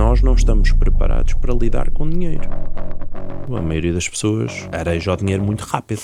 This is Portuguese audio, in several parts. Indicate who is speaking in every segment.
Speaker 1: nós não estamos preparados para lidar com dinheiro. A maioria das pessoas areja o dinheiro muito rápido.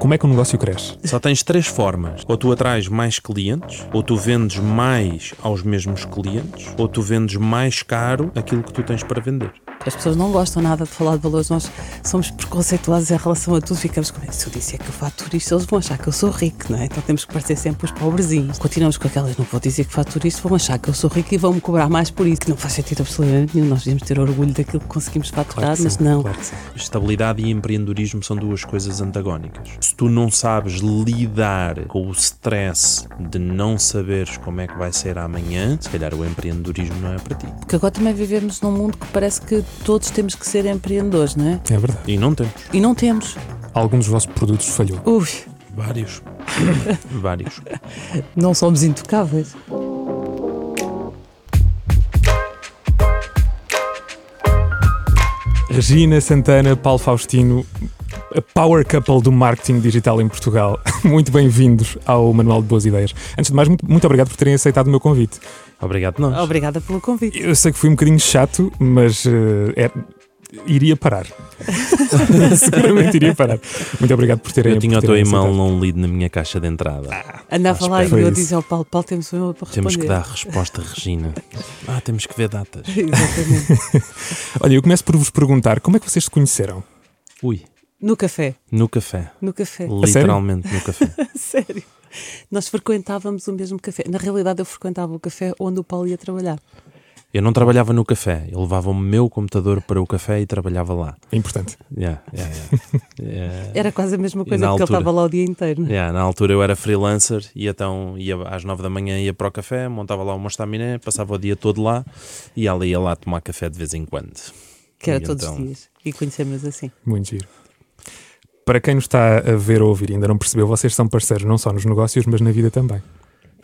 Speaker 2: Como é que o negócio cresce?
Speaker 1: Só tens três formas. Ou tu atraes mais clientes, ou tu vendes mais aos mesmos clientes, ou tu vendes mais caro aquilo que tu tens para vender.
Speaker 3: As pessoas não gostam nada de falar de valores, nós somos preconceituosos em relação a tudo, ficamos com se eu disser que eu faturo isto, eles vão achar que eu sou rico, não é? Então temos que parecer sempre os pobrezinhos. Continuamos com aquelas, não vou dizer que faturo isto, vão achar que eu sou rico e vão-me cobrar mais por isso, que não faz sentido absolutamente nenhum. Nós devíamos ter orgulho daquilo que conseguimos faturar,
Speaker 2: Claro que
Speaker 3: mas
Speaker 2: sim,
Speaker 3: não.
Speaker 2: claro.
Speaker 1: Estabilidade e empreendedorismo são duas coisas antagónicas. Se tu não sabes lidar com o stress de não saberes como é que vai ser amanhã, se calhar o empreendedorismo não é para ti.
Speaker 3: Porque agora também vivemos num mundo que parece que todos temos que ser empreendedores, não é?
Speaker 2: É verdade.
Speaker 1: E não temos.
Speaker 3: E não temos.
Speaker 2: Algum dos vossos produtos falhou.
Speaker 3: Ui,
Speaker 1: Vários. Vários.
Speaker 3: não somos intocáveis.
Speaker 2: Regina Santana, Paulo Faustino, power couple do marketing digital em Portugal. Muito bem-vindos ao Manual de Boas Ideias. Antes de mais, muito, muito obrigado por terem aceitado o meu convite.
Speaker 1: Obrigado, nós.
Speaker 3: Obrigada pelo convite.
Speaker 2: Eu sei que fui um bocadinho chato, mas eh, é- iria parar. Seguramente iria parar. Muito obrigado por terem
Speaker 1: Eu tinha o teu e-mail não lido na minha caixa de entrada.
Speaker 3: Andava lá e
Speaker 2: Foi
Speaker 3: eu
Speaker 2: isso.
Speaker 3: dizia ao Paulo, Paulo, temos um e-mail para responder.
Speaker 1: Temos que dar resposta, Regina. Ah, temos que ver datas.
Speaker 3: Exatamente.
Speaker 2: Olha, eu começo por vos perguntar como é que vocês se conheceram?
Speaker 1: Ui,
Speaker 3: No café,
Speaker 1: no café.
Speaker 3: no café.
Speaker 1: Literalmente no café.
Speaker 3: Sério. Nós frequentávamos o mesmo café. Na realidade, eu frequentava o café onde o Paulo ia trabalhar.
Speaker 1: Eu não trabalhava no café, eu levava o meu computador para o café e trabalhava lá.
Speaker 2: É importante.
Speaker 1: Yeah, yeah, yeah. Yeah.
Speaker 3: Era quase a mesma coisa, porque ele
Speaker 1: altura?
Speaker 3: estava lá o dia inteiro. é?
Speaker 1: Yeah, na altura eu era freelancer e então ia às nove da manhã ia para o café, montava lá uma estaminé, passava o dia todo lá e ela ia lá tomar café de vez em quando.
Speaker 3: Que era
Speaker 1: E
Speaker 3: todos
Speaker 1: então-
Speaker 3: os dias. E conhecemos assim.
Speaker 2: Muito giro. Para quem nos está a ver ou ouvir e ainda não percebeu, vocês são parceiros não só nos negócios, mas na vida também.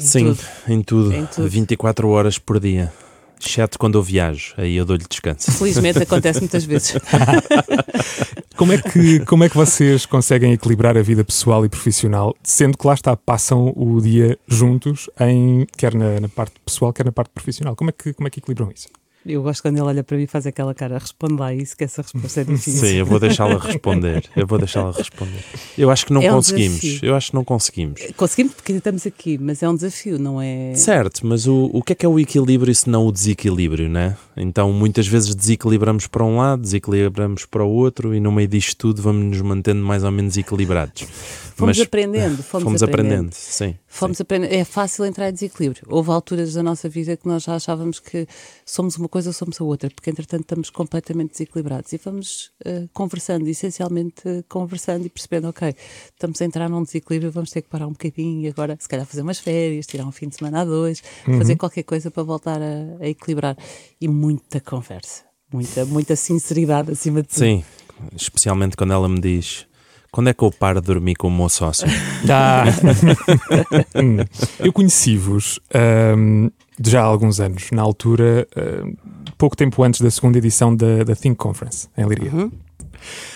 Speaker 3: Em
Speaker 1: Sim,
Speaker 3: tudo.
Speaker 1: em tudo,
Speaker 3: Em tudo.
Speaker 1: 24 horas por dia. Exceto quando eu viajo, aí eu dou-lhe descanso.
Speaker 3: Felizmente acontece muitas vezes.
Speaker 2: Como é, que, como é que vocês conseguem equilibrar a vida pessoal e profissional, sendo que lá está, passam o dia juntos, em, quer na, na parte pessoal, quer na parte profissional? Como é, que, como é que equilibram isso?
Speaker 3: Eu gosto quando ele olha para mim e faz aquela cara, responde lá isso, que essa resposta é difícil.
Speaker 1: Sim, eu vou deixá-la responder. Eu vou deixá-la responder. Eu acho que não
Speaker 3: É um
Speaker 1: conseguimos.
Speaker 3: desafio.
Speaker 1: Eu acho que não conseguimos.
Speaker 3: Conseguimos porque estamos aqui, mas é um desafio, não é?
Speaker 1: Certo, mas o, o que é que é o equilíbrio se não o desequilíbrio, né? Então muitas vezes desequilibramos para um lado, desequilibramos para o outro e no meio disto tudo vamos nos mantendo mais ou menos equilibrados.
Speaker 3: Fomos
Speaker 1: Mas
Speaker 3: aprendendo, fomos,
Speaker 1: fomos
Speaker 3: aprendendo.
Speaker 1: aprendendo, sim.
Speaker 3: Fomos aprendendo. É fácil entrar em desequilíbrio. Houve alturas da nossa vida que nós já achávamos que somos uma coisa ou somos a outra, porque entretanto estamos completamente desequilibrados e vamos eh, conversando, essencialmente eh, conversando e percebendo, ok, estamos a entrar num desequilíbrio, vamos ter que parar um bocadinho e agora se calhar fazer umas férias, tirar um fim de semana a dois, fazer qualquer coisa para voltar a, a equilibrar. E muita conversa, muita, muita sinceridade acima de tudo.
Speaker 1: Sim, especialmente quando ela me diz quando é que eu paro de dormir com o meu sócio?
Speaker 2: Ah. Eu conheci-vos ahm, já há alguns anos, na altura, ahm, pouco tempo antes da segunda edição da, da Think Conference, em Liria.
Speaker 3: Uhum.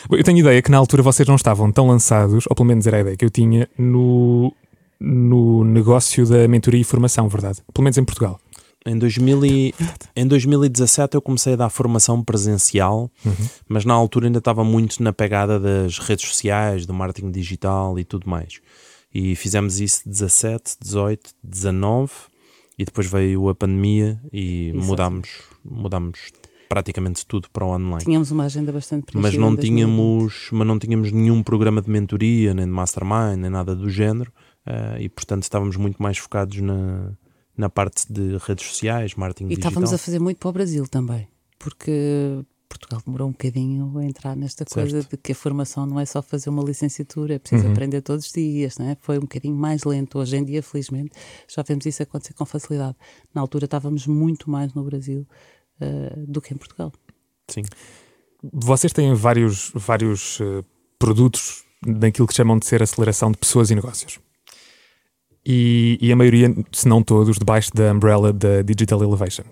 Speaker 2: Eu tenho ideia que na altura vocês não estavam tão lançados, ou pelo menos era a ideia que eu tinha, no, no negócio da mentoria e formação, verdade? Pelo menos em Portugal.
Speaker 1: Em, 2000 e- em 2017 eu comecei a dar formação presencial, mas na altura ainda estava muito na pegada das redes sociais, do marketing digital e tudo mais. E fizemos isso 17, 18, 19 e depois veio a pandemia e
Speaker 3: Exato.
Speaker 1: mudámos, mudámos praticamente tudo para o online.
Speaker 3: Tínhamos uma agenda bastante preenchida.
Speaker 1: Mas não
Speaker 3: em 2020.
Speaker 1: tínhamos, mas não tínhamos nenhum programa de mentoria, nem de mastermind, nem nada do género. eh, e portanto estávamos muito mais focados na, na parte de redes sociais, marketing
Speaker 3: E
Speaker 1: digital.
Speaker 3: estávamos a fazer muito para o Brasil também, porque Portugal demorou um bocadinho a entrar nesta coisa de que a formação não é só fazer uma licenciatura, é preciso aprender todos os dias, não é? Foi um bocadinho mais lento. Hoje em dia, felizmente, já vemos isso acontecer com facilidade. Na altura estávamos muito mais no Brasil eh, do que em Portugal.
Speaker 1: Sim.
Speaker 2: Vocês têm vários, vários eh, produtos daquilo que chamam de ser aceleração de pessoas e negócios. E, e a maioria, se não todos, debaixo da umbrella da Digital Elevation.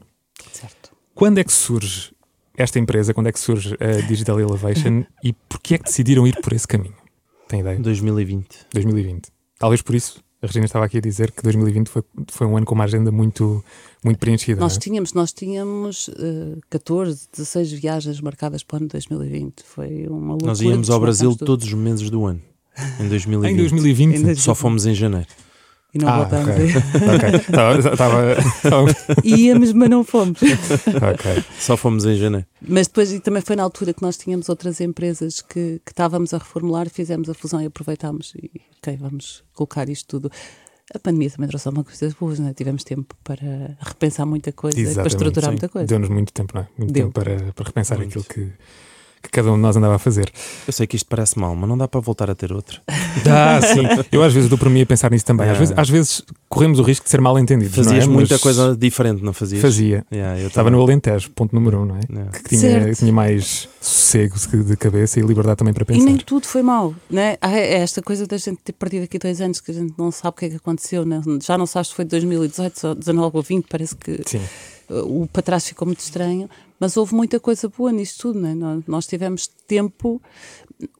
Speaker 3: Certo.
Speaker 2: Quando é que surge esta empresa? Quando é que surge a Digital Elevation? e porquê é que decidiram ir por esse caminho? Tem ideia?
Speaker 1: 2020.
Speaker 2: 2020. Talvez por isso A Regina estava aqui a dizer que 2020 foi, foi um ano com uma agenda muito, muito preenchida.
Speaker 3: Nós
Speaker 2: é?
Speaker 3: tínhamos, nós tínhamos uh, 14, 16 viagens marcadas para o ano de 2020. Foi uma loucura.
Speaker 1: Nós íamos ao Brasil
Speaker 3: tudo.
Speaker 1: todos os meses do ano. Em 2020.
Speaker 2: Em 2020?
Speaker 3: Em 2020.
Speaker 1: Só fomos em janeiro.
Speaker 3: E não
Speaker 2: Ah,
Speaker 3: voltámos
Speaker 2: ok.
Speaker 3: a ir.
Speaker 2: ok. Estava- Estava. estava-
Speaker 3: Íamos, mas não fomos.
Speaker 2: ok.
Speaker 1: Só fomos em janeiro.
Speaker 3: Mas depois, e também foi na altura que nós tínhamos outras empresas que, que estávamos a reformular, fizemos a fusão e aproveitámos. E, ok, vamos colocar isto tudo. A pandemia também trouxe alguma coisa boas, não é? Tivemos tempo para repensar muita coisa, para
Speaker 2: Exatamente,
Speaker 3: estruturar
Speaker 1: sim.
Speaker 3: muita coisa.
Speaker 2: Deu-nos muito tempo, não é? Muito
Speaker 3: Deu.
Speaker 2: tempo para, para repensar
Speaker 1: Muito.
Speaker 2: aquilo que, que cada um de nós andava a fazer.
Speaker 1: Eu sei que isto parece mal, mas não dá para voltar a ter outra.
Speaker 2: Ah, sim. Eu às vezes dou por mim a pensar nisso também. Às
Speaker 1: É.
Speaker 2: vezes, às vezes corremos o risco de ser mal entendidos.
Speaker 1: Fazias
Speaker 2: não é?
Speaker 1: muita
Speaker 2: Mas
Speaker 1: coisa diferente, não fazias?
Speaker 2: Fazia.
Speaker 1: Yeah, eu
Speaker 2: Estava
Speaker 1: também.
Speaker 2: no Alentejo, ponto número um, não é?
Speaker 1: Yeah.
Speaker 2: Que tinha, tinha mais sossego de cabeça e liberdade também para
Speaker 3: E
Speaker 2: pensar.
Speaker 3: nem tudo foi mau, né? Há É esta coisa da gente ter perdido aqui dois anos que a gente não sabe o que é que aconteceu, né? já não sabes se foi de 2018, ou 19 ou 20, parece que
Speaker 2: Sim.
Speaker 3: o para trás ficou muito estranho, mas houve muita coisa boa nisto tudo, né? nós, nós tivemos tempo,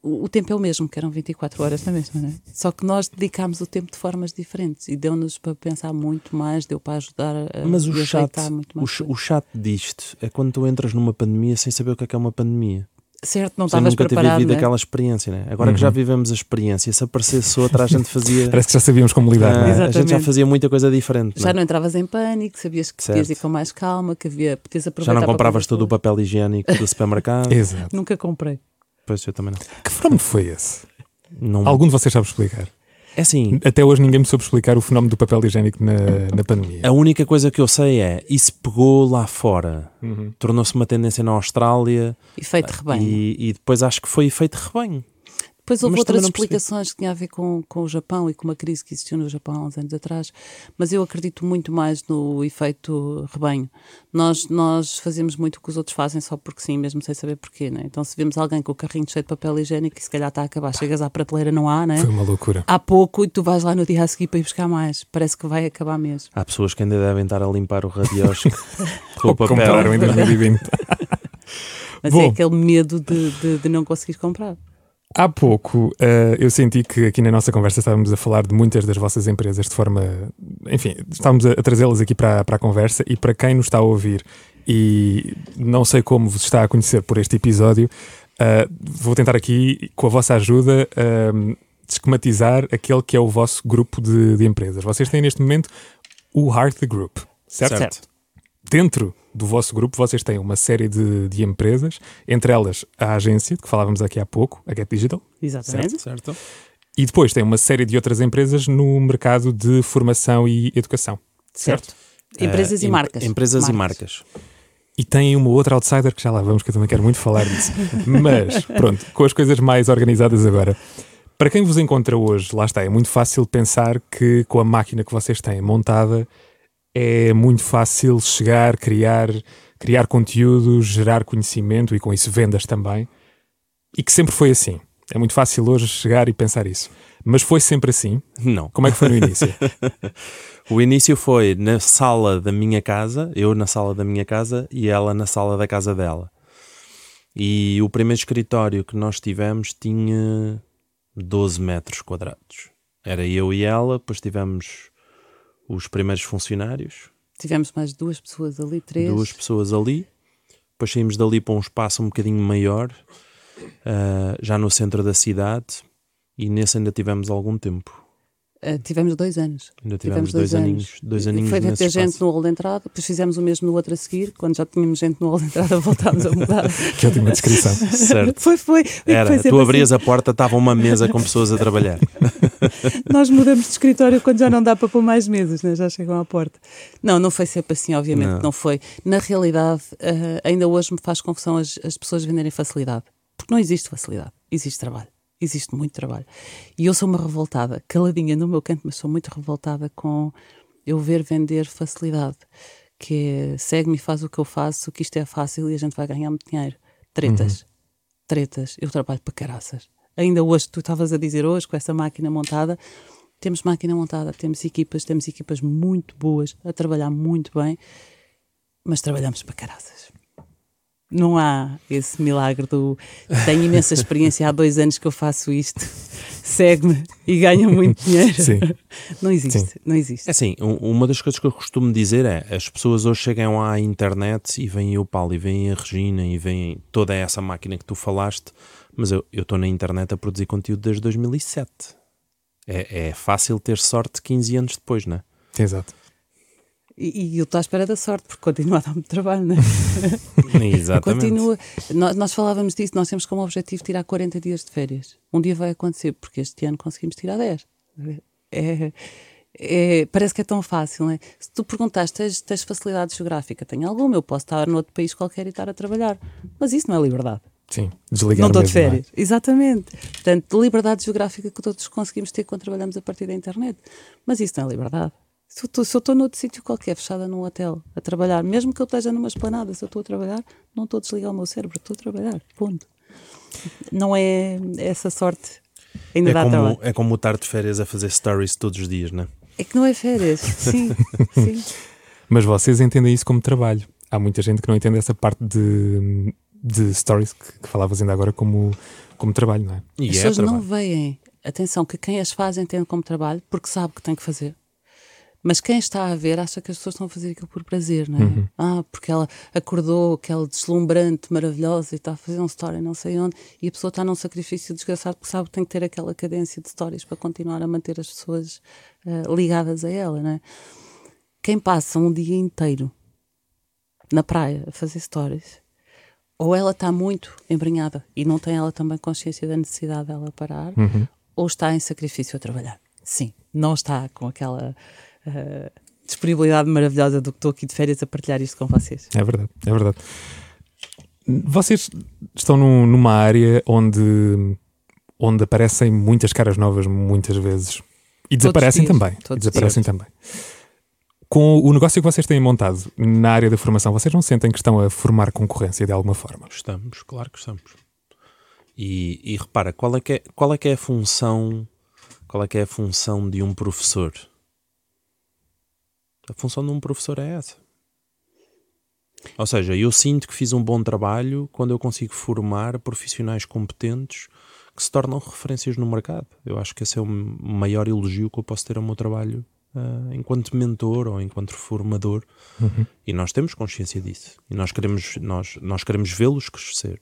Speaker 3: o, o tempo é o mesmo, que eram 24 horas na mesma, né? só que nós dedicámos o tempo de formas diferentes e deu-nos para pensar muito mais, deu para ajudar a
Speaker 1: Mas o chato,
Speaker 3: muito
Speaker 1: o,
Speaker 3: mais. coisas.
Speaker 1: o chato disto é quando tu entras numa pandemia sem saber o que é que é uma pandemia.
Speaker 3: Certo, não estavas
Speaker 1: nunca
Speaker 3: preparado,
Speaker 1: vivido
Speaker 3: né?
Speaker 1: aquela experiência, né? Agora que
Speaker 2: Uhum.
Speaker 1: já vivemos a experiência, se aparecesse outra, a gente fazia.
Speaker 2: Parece que já sabíamos como lidar, é?
Speaker 1: Ah, a gente já fazia muita coisa diferente.
Speaker 3: Já
Speaker 1: não é?
Speaker 3: não entravas em pânico, sabias que podias ir com mais calma, que havia, podias aproveitar
Speaker 1: Já não compravas todo o papel higiênico do supermercado.
Speaker 2: Exato.
Speaker 3: Nunca comprei.
Speaker 1: Pois eu também não.
Speaker 2: Que fenómeno foi esse?
Speaker 1: não.
Speaker 2: Algum de vocês sabe explicar?
Speaker 1: É assim,
Speaker 2: Até hoje ninguém me soube explicar o fenómeno do papel higiênico na, na pandemia.
Speaker 1: a única coisa que eu sei é isso pegou lá fora.
Speaker 2: Uhum.
Speaker 1: Tornou-se uma tendência na Austrália
Speaker 3: Efeito rebanho.
Speaker 1: e, e depois acho que foi efeito rebanho.
Speaker 3: Depois houve
Speaker 1: Mas
Speaker 3: outras explicações que tinham a ver com, com o Japão e com uma crise que existiu no Japão há uns anos atrás, mas eu acredito muito mais no efeito rebanho. Nós, nós fazemos muito o que os outros fazem só porque sim, mesmo sem saber porquê, né? Então se vemos alguém com o carrinho cheio de papel higiênico e se calhar está a acabar, chegas à prateleira, não há, né?
Speaker 2: Foi uma loucura.
Speaker 3: Há pouco e tu vais lá no dia a seguir para ir buscar mais. Parece que vai acabar mesmo.
Speaker 1: Há pessoas que ainda devem estar a limpar o radiosco com o
Speaker 2: Ou compraram
Speaker 1: papel.
Speaker 2: em 2020.
Speaker 3: Mas
Speaker 2: Bom.
Speaker 3: é aquele medo de, de, de não conseguir comprar.
Speaker 2: Há pouco eh, eu senti que aqui na nossa conversa estávamos a falar de muitas das vossas empresas de forma. Enfim, estávamos a, a trazê-las aqui para, para a conversa e para quem nos está a ouvir e não sei como vos está a conhecer por este episódio, eh, vou tentar aqui, com a vossa ajuda, eh, esquematizar aquele que é o vosso grupo de, de empresas. Vocês têm neste momento o Heart Group, certo?
Speaker 1: Certo.
Speaker 2: Dentro do vosso grupo vocês têm uma série de, de empresas, entre elas a agência, de que falávamos aqui há pouco, a Get Digital,
Speaker 3: Exatamente.
Speaker 1: Certo.
Speaker 2: e depois tem uma série de outras empresas no mercado de formação e educação.
Speaker 3: Certo. Empresas
Speaker 1: Eh,
Speaker 3: e
Speaker 1: em-
Speaker 3: marcas.
Speaker 1: Empresas e marcas.
Speaker 2: E tem uma outra outsider que já lá vamos, que eu também quero muito falar disso. Mas, pronto, com as coisas mais organizadas agora. Para quem vos encontra hoje, lá está, é muito fácil pensar que com a máquina que vocês têm montada é muito fácil chegar, criar, criar conteúdo, gerar conhecimento e com isso vendas também. E que sempre foi assim. É muito fácil hoje chegar e pensar isso. Mas foi sempre assim.
Speaker 1: Não.
Speaker 2: Como é que foi no início?
Speaker 1: O início foi na sala da minha casa, eu na sala da minha casa e ela na sala da casa dela. E o primeiro escritório que nós tivemos tinha 12 metros quadrados. Era eu e ela, depois tivemos os primeiros funcionários,
Speaker 3: Tivemos mais duas pessoas ali, três.
Speaker 1: duas pessoas ali. Depois saímos dali para um espaço um bocadinho maior, ah, já no centro da cidade, e nesse ainda tivemos algum tempo.
Speaker 3: Uh, tivemos dois anos.
Speaker 1: Ainda
Speaker 3: Tivemos
Speaker 1: tivemos, dois,
Speaker 3: dois
Speaker 1: aninhos,
Speaker 3: anos.
Speaker 1: dois aninhos
Speaker 3: Foi
Speaker 1: nesse
Speaker 3: ter gente no hall de entrada, depois fizemos o mesmo no outro a seguir. Quando já tínhamos gente no hall de entrada, voltámos a mudar.
Speaker 2: que ótima descrição.
Speaker 1: Certo.
Speaker 3: foi, foi.
Speaker 1: Era,
Speaker 3: foi
Speaker 1: tu abrias
Speaker 3: assim.
Speaker 1: a porta, estava uma mesa com pessoas a trabalhar.
Speaker 3: Nós mudamos de escritório quando já não dá para pôr mais mesas, né? já chegam à porta. Não, não foi sempre assim, obviamente,
Speaker 1: Não.
Speaker 3: não, foi. Na realidade, uh, ainda hoje me faz confusão as, as pessoas venderem facilidade. Porque não existe facilidade, existe trabalho. Existe muito trabalho. E eu sou uma revoltada, caladinha no meu canto, mas sou muito revoltada com eu ver vender facilidade. Que é segue-me e faz o que eu faço, que isto é fácil e a gente vai ganhar muito dinheiro. Tretas. Tretas. Eu trabalho para caraças. Ainda hoje, tu estavas a dizer hoje, com essa máquina montada, temos máquina montada, temos equipas, temos equipas muito boas, a trabalhar muito bem, mas trabalhamos para caraças. Não há esse milagre do tenho imensa experiência, há dois anos que eu faço isto. segue-me e ganha muito dinheiro.
Speaker 2: Sim.
Speaker 3: Não existe,
Speaker 2: Sim.
Speaker 3: não existe.
Speaker 1: É assim, um- uma das coisas que eu costumo dizer é as pessoas hoje chegam à internet e veem o Paulo e veem a Regina e veem toda essa máquina que tu falaste, mas eu estou na internet a produzir conteúdo desde 2007. É, é fácil ter sorte 15 anos depois, não é?
Speaker 2: Exato.
Speaker 3: E, e eu estou à espera da sorte, porque continua a dar muito trabalho, não é?
Speaker 1: Exatamente.
Speaker 3: Continua. Nós, nós falávamos disso, nós temos como objetivo tirar 40 dias de férias. Um dia vai acontecer, porque este ano conseguimos tirar 10. É, é- parece que é tão fácil, não é? Se tu perguntaste, tens, tens facilidade geográfica? Tenho alguma, eu posso estar noutro país qualquer e estar a trabalhar. Mas isso não é liberdade.
Speaker 2: Sim. Desligar
Speaker 3: não estou de
Speaker 2: é?
Speaker 3: férias. Exatamente. Portanto, liberdade geográfica que todos conseguimos ter quando trabalhamos a partir da internet. Mas isso não é liberdade. Se eu estou- se eu estou noutro sítio qualquer, fechada num hotel, a trabalhar, mesmo que eu esteja numa esplanada, se eu estou a trabalhar, não estou a desligar o meu cérebro, estou a trabalhar. Ponto. Não é essa sorte. Ainda
Speaker 1: É
Speaker 3: dá
Speaker 1: como,
Speaker 3: trabalho.
Speaker 1: é como estar de férias a fazer stories todos os dias, não é?
Speaker 3: É que não é férias. Sim, sim.
Speaker 2: Mas vocês entendem isso como trabalho. Há muita gente que não entende essa parte de, de stories que, que falavas ainda agora como, como trabalho, não é?
Speaker 1: E
Speaker 3: As
Speaker 1: é
Speaker 3: pessoas não
Speaker 1: trabalho.
Speaker 3: veem, atenção, que quem as faz entende como trabalho porque sabe que tem que fazer. Mas quem está a ver acha que as pessoas estão a fazer aquilo por prazer, não é? Ah, porque ela acordou, aquela deslumbrante, maravilhosa e está a fazer um story não sei onde, e a pessoa está num sacrifício desgraçado porque sabe que tem que ter aquela cadência de stories para continuar a manter as pessoas ah, ligadas a ela, não é? Quem passa um dia inteiro na praia a fazer stories, ou ela está muito embrenhada e não tem ela também consciência da necessidade dela parar, ou está em sacrifício a trabalhar. Sim, não está com aquela ah, disponibilidade maravilhosa do que estou aqui de férias a partilhar isto com vocês.
Speaker 2: É verdade, é verdade. Vocês estão num- numa área onde, onde aparecem muitas caras novas muitas vezes e desaparecem
Speaker 3: dias,
Speaker 2: também. E desaparecem também. Com o negócio que vocês têm montado na área da formação, vocês não sentem que estão a formar concorrência de alguma forma?
Speaker 1: Estamos, claro que estamos. E, e repara, qual é, que é, qual é que é a função qual é que é a função de um professor? A função de um professor é essa. Ou seja, eu sinto que fiz um bom trabalho quando eu consigo formar profissionais competentes que se tornam referências no mercado. Eu acho que esse é o maior elogio que eu posso ter ao meu trabalho ah, enquanto mentor ou enquanto formador. E nós temos consciência disso. E nós queremos, nós, nós queremos vê-los crescer.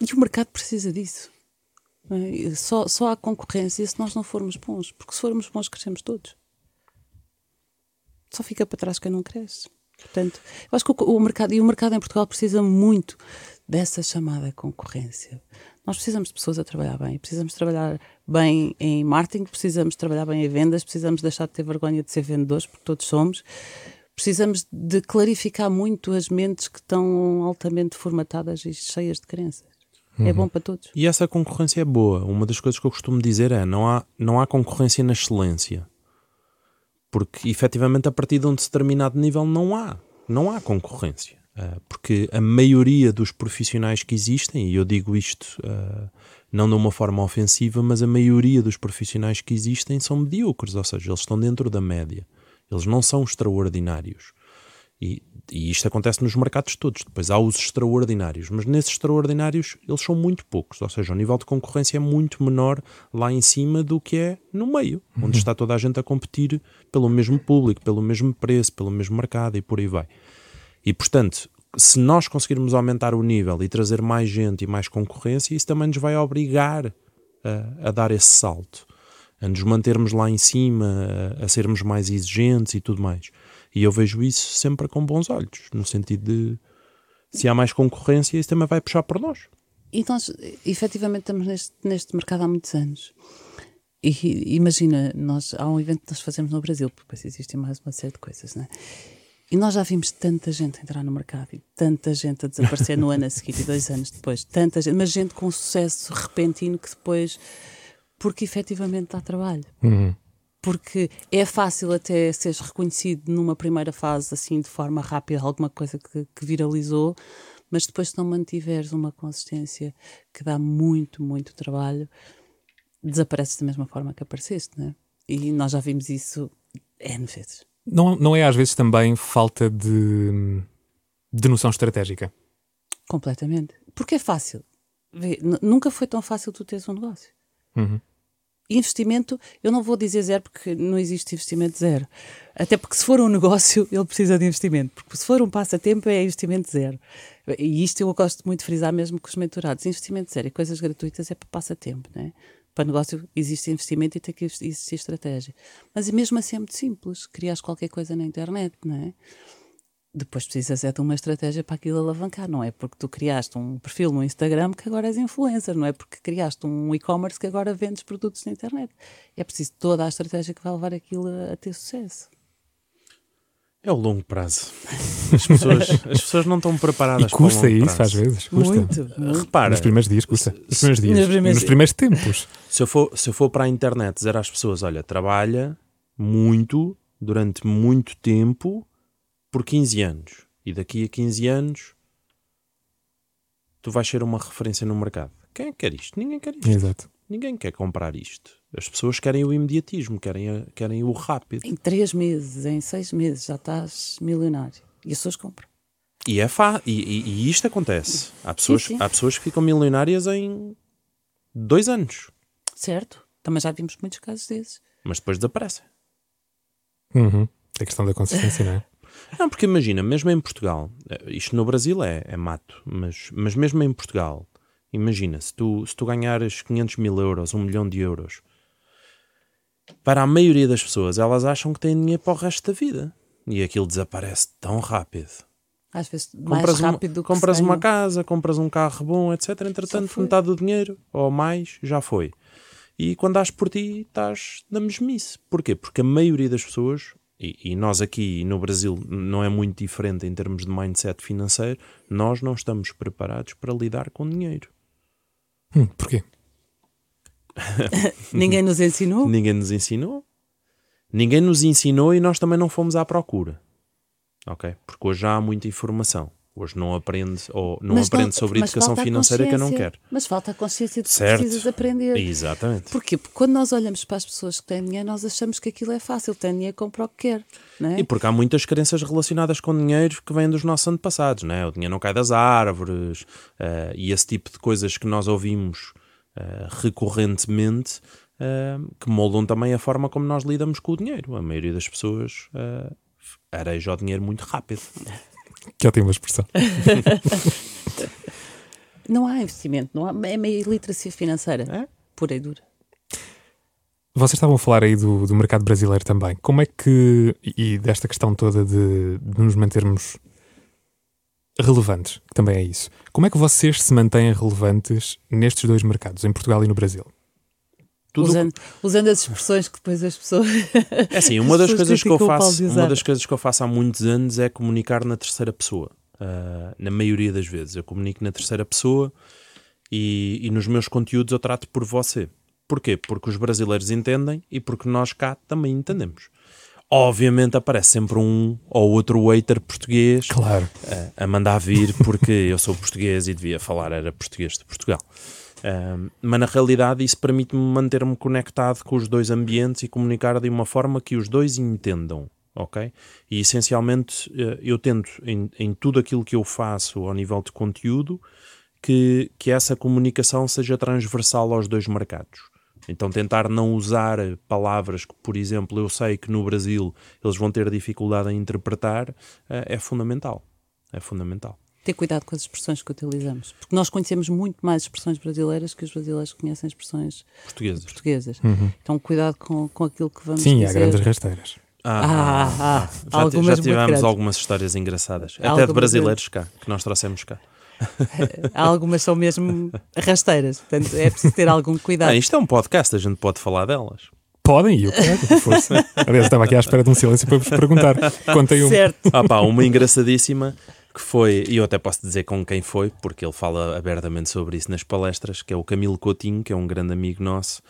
Speaker 3: E o mercado precisa disso. é? Só, só há concorrência se nós não formos bons, porque se formos bons, crescemos todos. Só fica para trás quem não cresce. Portanto, eu acho que o, o mercado, e o mercado em Portugal precisa muito dessa chamada concorrência. Nós precisamos de pessoas a trabalhar bem, precisamos trabalhar bem em marketing, precisamos trabalhar bem em vendas, precisamos deixar de ter vergonha de ser vendedores, porque todos somos. Precisamos de clarificar muito as mentes que estão altamente formatadas e cheias de crenças. É bom para todos.
Speaker 1: E essa concorrência é boa. Uma das coisas que eu costumo dizer é não há, não há concorrência na excelência. Porque efetivamente a partir de um determinado nível não há. Não há concorrência. Ah, porque a maioria dos profissionais que existem, e eu digo isto ah, não de uma forma ofensiva, mas a maioria dos profissionais que existem são medíocres, ou seja, eles estão dentro da média. Eles não são extraordinários. E, e isto acontece nos mercados todos. Depois há os extraordinários, mas nesses extraordinários eles são muito poucos. Ou seja, o nível de concorrência é muito menor lá em cima do que é no meio, onde está toda a gente a competir pelo mesmo público, pelo mesmo preço, pelo mesmo mercado e por aí vai. E portanto, se nós conseguirmos aumentar o nível e trazer mais gente e mais concorrência, isso também nos vai obrigar a, a dar esse salto, a nos mantermos lá em cima, a, a sermos mais exigentes e tudo mais. E eu vejo isso sempre com bons olhos, no sentido de se há mais concorrência, isso também vai puxar por nós.
Speaker 3: E nós, efetivamente, estamos neste, neste mercado há muitos anos. E imagina, nós, há um evento que nós fazemos no Brasil, porque depois existem mais uma série de coisas, né? E nós já vimos tanta gente entrar no mercado e tanta gente a desaparecer no ano a seguir e dois anos depois, tanta gente, mas gente com sucesso repentino que depois, porque efetivamente dá trabalho. Porque é fácil até seres reconhecido numa primeira fase, assim, de forma rápida, alguma coisa que, que viralizou, mas depois, se não mantiveres uma consistência que dá muito, muito trabalho, desapareces da mesma forma que apareceste, né? E nós já vimos isso N vezes.
Speaker 2: Não, não é às vezes também falta de, de noção estratégica?
Speaker 3: Completamente. Porque é fácil. Vê, nunca foi tão fácil tu teres um negócio.
Speaker 2: Uhum.
Speaker 3: Investimento, eu não vou dizer zero porque não existe investimento zero. Até porque se for um negócio, ele precisa de investimento. Porque se for um passatempo, é investimento zero. E isto eu gosto muito de frisar mesmo com os mentorados. Investimento zero e coisas gratuitas é para passatempo, né? Para negócio existe investimento e tem que existir estratégia. Mas mesmo assim é muito simples. Crias qualquer coisa na internet, não é? Depois precisas é de uma estratégia para aquilo alavancar. Não é porque tu criaste um perfil no Instagram que agora és influencer, não é porque criaste um e-commerce que agora vendes produtos na internet. É preciso toda a estratégia que vai levar aquilo a, a ter sucesso.
Speaker 1: É o longo prazo. As pessoas, as pessoas não estão preparadas
Speaker 2: e custa
Speaker 1: para o longo
Speaker 2: isso,
Speaker 1: prazo.
Speaker 2: às vezes. Custa.
Speaker 3: Muito, muito.
Speaker 1: Repara,
Speaker 2: Nos primeiros dias custa. Nos primeiros dias.
Speaker 3: Nos primeiros
Speaker 2: Nos primeiros tempos.
Speaker 1: se eu, for, se eu for para a internet dizer às pessoas, olha, trabalha muito, durante muito tempo, por 15 anos. E daqui a 15 anos, tu vais ser uma referência no mercado. Quem é que quer isto? Ninguém quer isto.
Speaker 2: Exato.
Speaker 1: Ninguém quer comprar isto. As pessoas querem o imediatismo, querem, a- querem o rápido.
Speaker 3: Em três meses, em seis meses, já estás milionário. E as pessoas compram.
Speaker 1: E é fa e, e- e isto acontece. Há pessoas,
Speaker 3: sim.
Speaker 1: há pessoas que ficam milionárias em dois anos,
Speaker 3: Certo? Também já vimos muitos casos desses.
Speaker 1: mas depois desaparecem.
Speaker 2: Uhum. É questão da consistência, não é?
Speaker 1: Não, porque imagina, mesmo em Portugal, eh, isto no Brasil é, é mato, mas, mas mesmo em Portugal, imagina, se tu, se tu ganhares 500 mil euros, 1 milhão de euros, para a maioria das pessoas, elas acham que têm dinheiro para o resto da vida. E aquilo desaparece tão rápido.
Speaker 3: Às vezes mais
Speaker 1: Compras, uma,
Speaker 3: rápido do que
Speaker 1: compras uma casa, compras um carro bom, etc. Entretanto, metade do dinheiro, ou mais, já foi. E quando dás por ti, estás na mesmice. Porquê? Porque a maioria das pessoas, e, e nós aqui no Brasil não é muito diferente em termos de mindset financeiro, nós não estamos preparados para lidar com dinheiro.
Speaker 2: Hum, porquê?
Speaker 3: Ninguém nos ensinou.
Speaker 1: Ninguém nos ensinou. Ninguém nos ensinou e nós também não fomos à procura. Ok? Porque hoje já há muita informação. Hoje não aprende, ou não
Speaker 3: Mas
Speaker 1: aprende
Speaker 3: falta-
Speaker 1: sobre educação financeira que eu não quero.
Speaker 3: Mas falta a consciência de que
Speaker 1: Certo.
Speaker 3: precisas aprender.
Speaker 1: Exatamente.
Speaker 3: Porquê? Porque quando nós olhamos para as pessoas que têm dinheiro, nós achamos que aquilo é fácil. Tem dinheiro, compra o que quer. Não é?
Speaker 1: E porque há muitas crenças relacionadas com dinheiro que vêm dos nossos antepassados, né? O dinheiro não cai das árvores eh, e esse tipo de coisas que nós ouvimos eh, recorrentemente eh, que moldam também a forma como nós lidamos com o dinheiro. A maioria das pessoas areja o dinheiro muito rápido.
Speaker 2: Que ótima expressão.
Speaker 3: Não há investimento, não há, é meio iliteracia financeira.
Speaker 1: É?
Speaker 3: Pura e dura.
Speaker 2: Vocês estavam a falar aí do, do mercado brasileiro também. Como é que, e e desta questão toda de, de nos mantermos relevantes, que também é isso. Como é que vocês se mantêm relevantes nestes dois mercados, em Portugal e no Brasil?
Speaker 1: Tudo
Speaker 3: Usando, usando as expressões que depois as pessoas.
Speaker 1: É assim, uma das coisas que eu faço, uma das coisas que eu faço há muitos anos é comunicar na terceira pessoa. Ah, na maioria das vezes eu comunico na terceira pessoa e, e nos meus conteúdos eu trato por você. Porquê? Porque os brasileiros entendem e porque nós cá também entendemos. Obviamente aparece sempre um ou outro waiter português
Speaker 2: Claro.
Speaker 1: a, a mandar vir porque eu sou português e devia falar era português de Portugal. Ahm, mas na realidade isso permite-me manter-me conectado com os dois ambientes e comunicar de uma forma que os dois entendam, ok? E essencialmente eh, eu tento em, em tudo aquilo que eu faço ao nível de conteúdo que, que essa comunicação seja transversal aos dois mercados. Então tentar não usar palavras que, por exemplo, eu sei que no Brasil eles vão ter dificuldade em interpretar, eh, é fundamental. É fundamental.
Speaker 3: Ter cuidado com as expressões que utilizamos. Porque nós conhecemos muito mais expressões brasileiras que os brasileiros conhecem expressões
Speaker 1: Portugueses.
Speaker 3: portuguesas. Então, cuidado com, com aquilo que vamos
Speaker 2: Sim, há
Speaker 3: dizer.
Speaker 2: grandes rasteiras.
Speaker 3: Ah, ah,
Speaker 1: já, ti-
Speaker 3: algumas
Speaker 1: já
Speaker 3: muito
Speaker 1: tivemos algumas histórias engraçadas. Até
Speaker 3: Algumas
Speaker 1: de brasileiros cá, que nós trouxemos cá.
Speaker 3: Há algumas são mesmo rasteiras. Portanto, é preciso ter algum cuidado.
Speaker 1: Ah, isto é um podcast, a gente pode falar delas.
Speaker 2: Podem, e eu quero, força. Aliás, eu estava aqui à espera de um silêncio para vos perguntar. Contem um.
Speaker 3: Certo.
Speaker 1: Ah pá, uma engraçadíssima que foi, e eu até posso dizer com quem foi, porque ele fala abertamente sobre isso nas palestras, que é o Camilo Coutinho, que é um grande amigo nosso,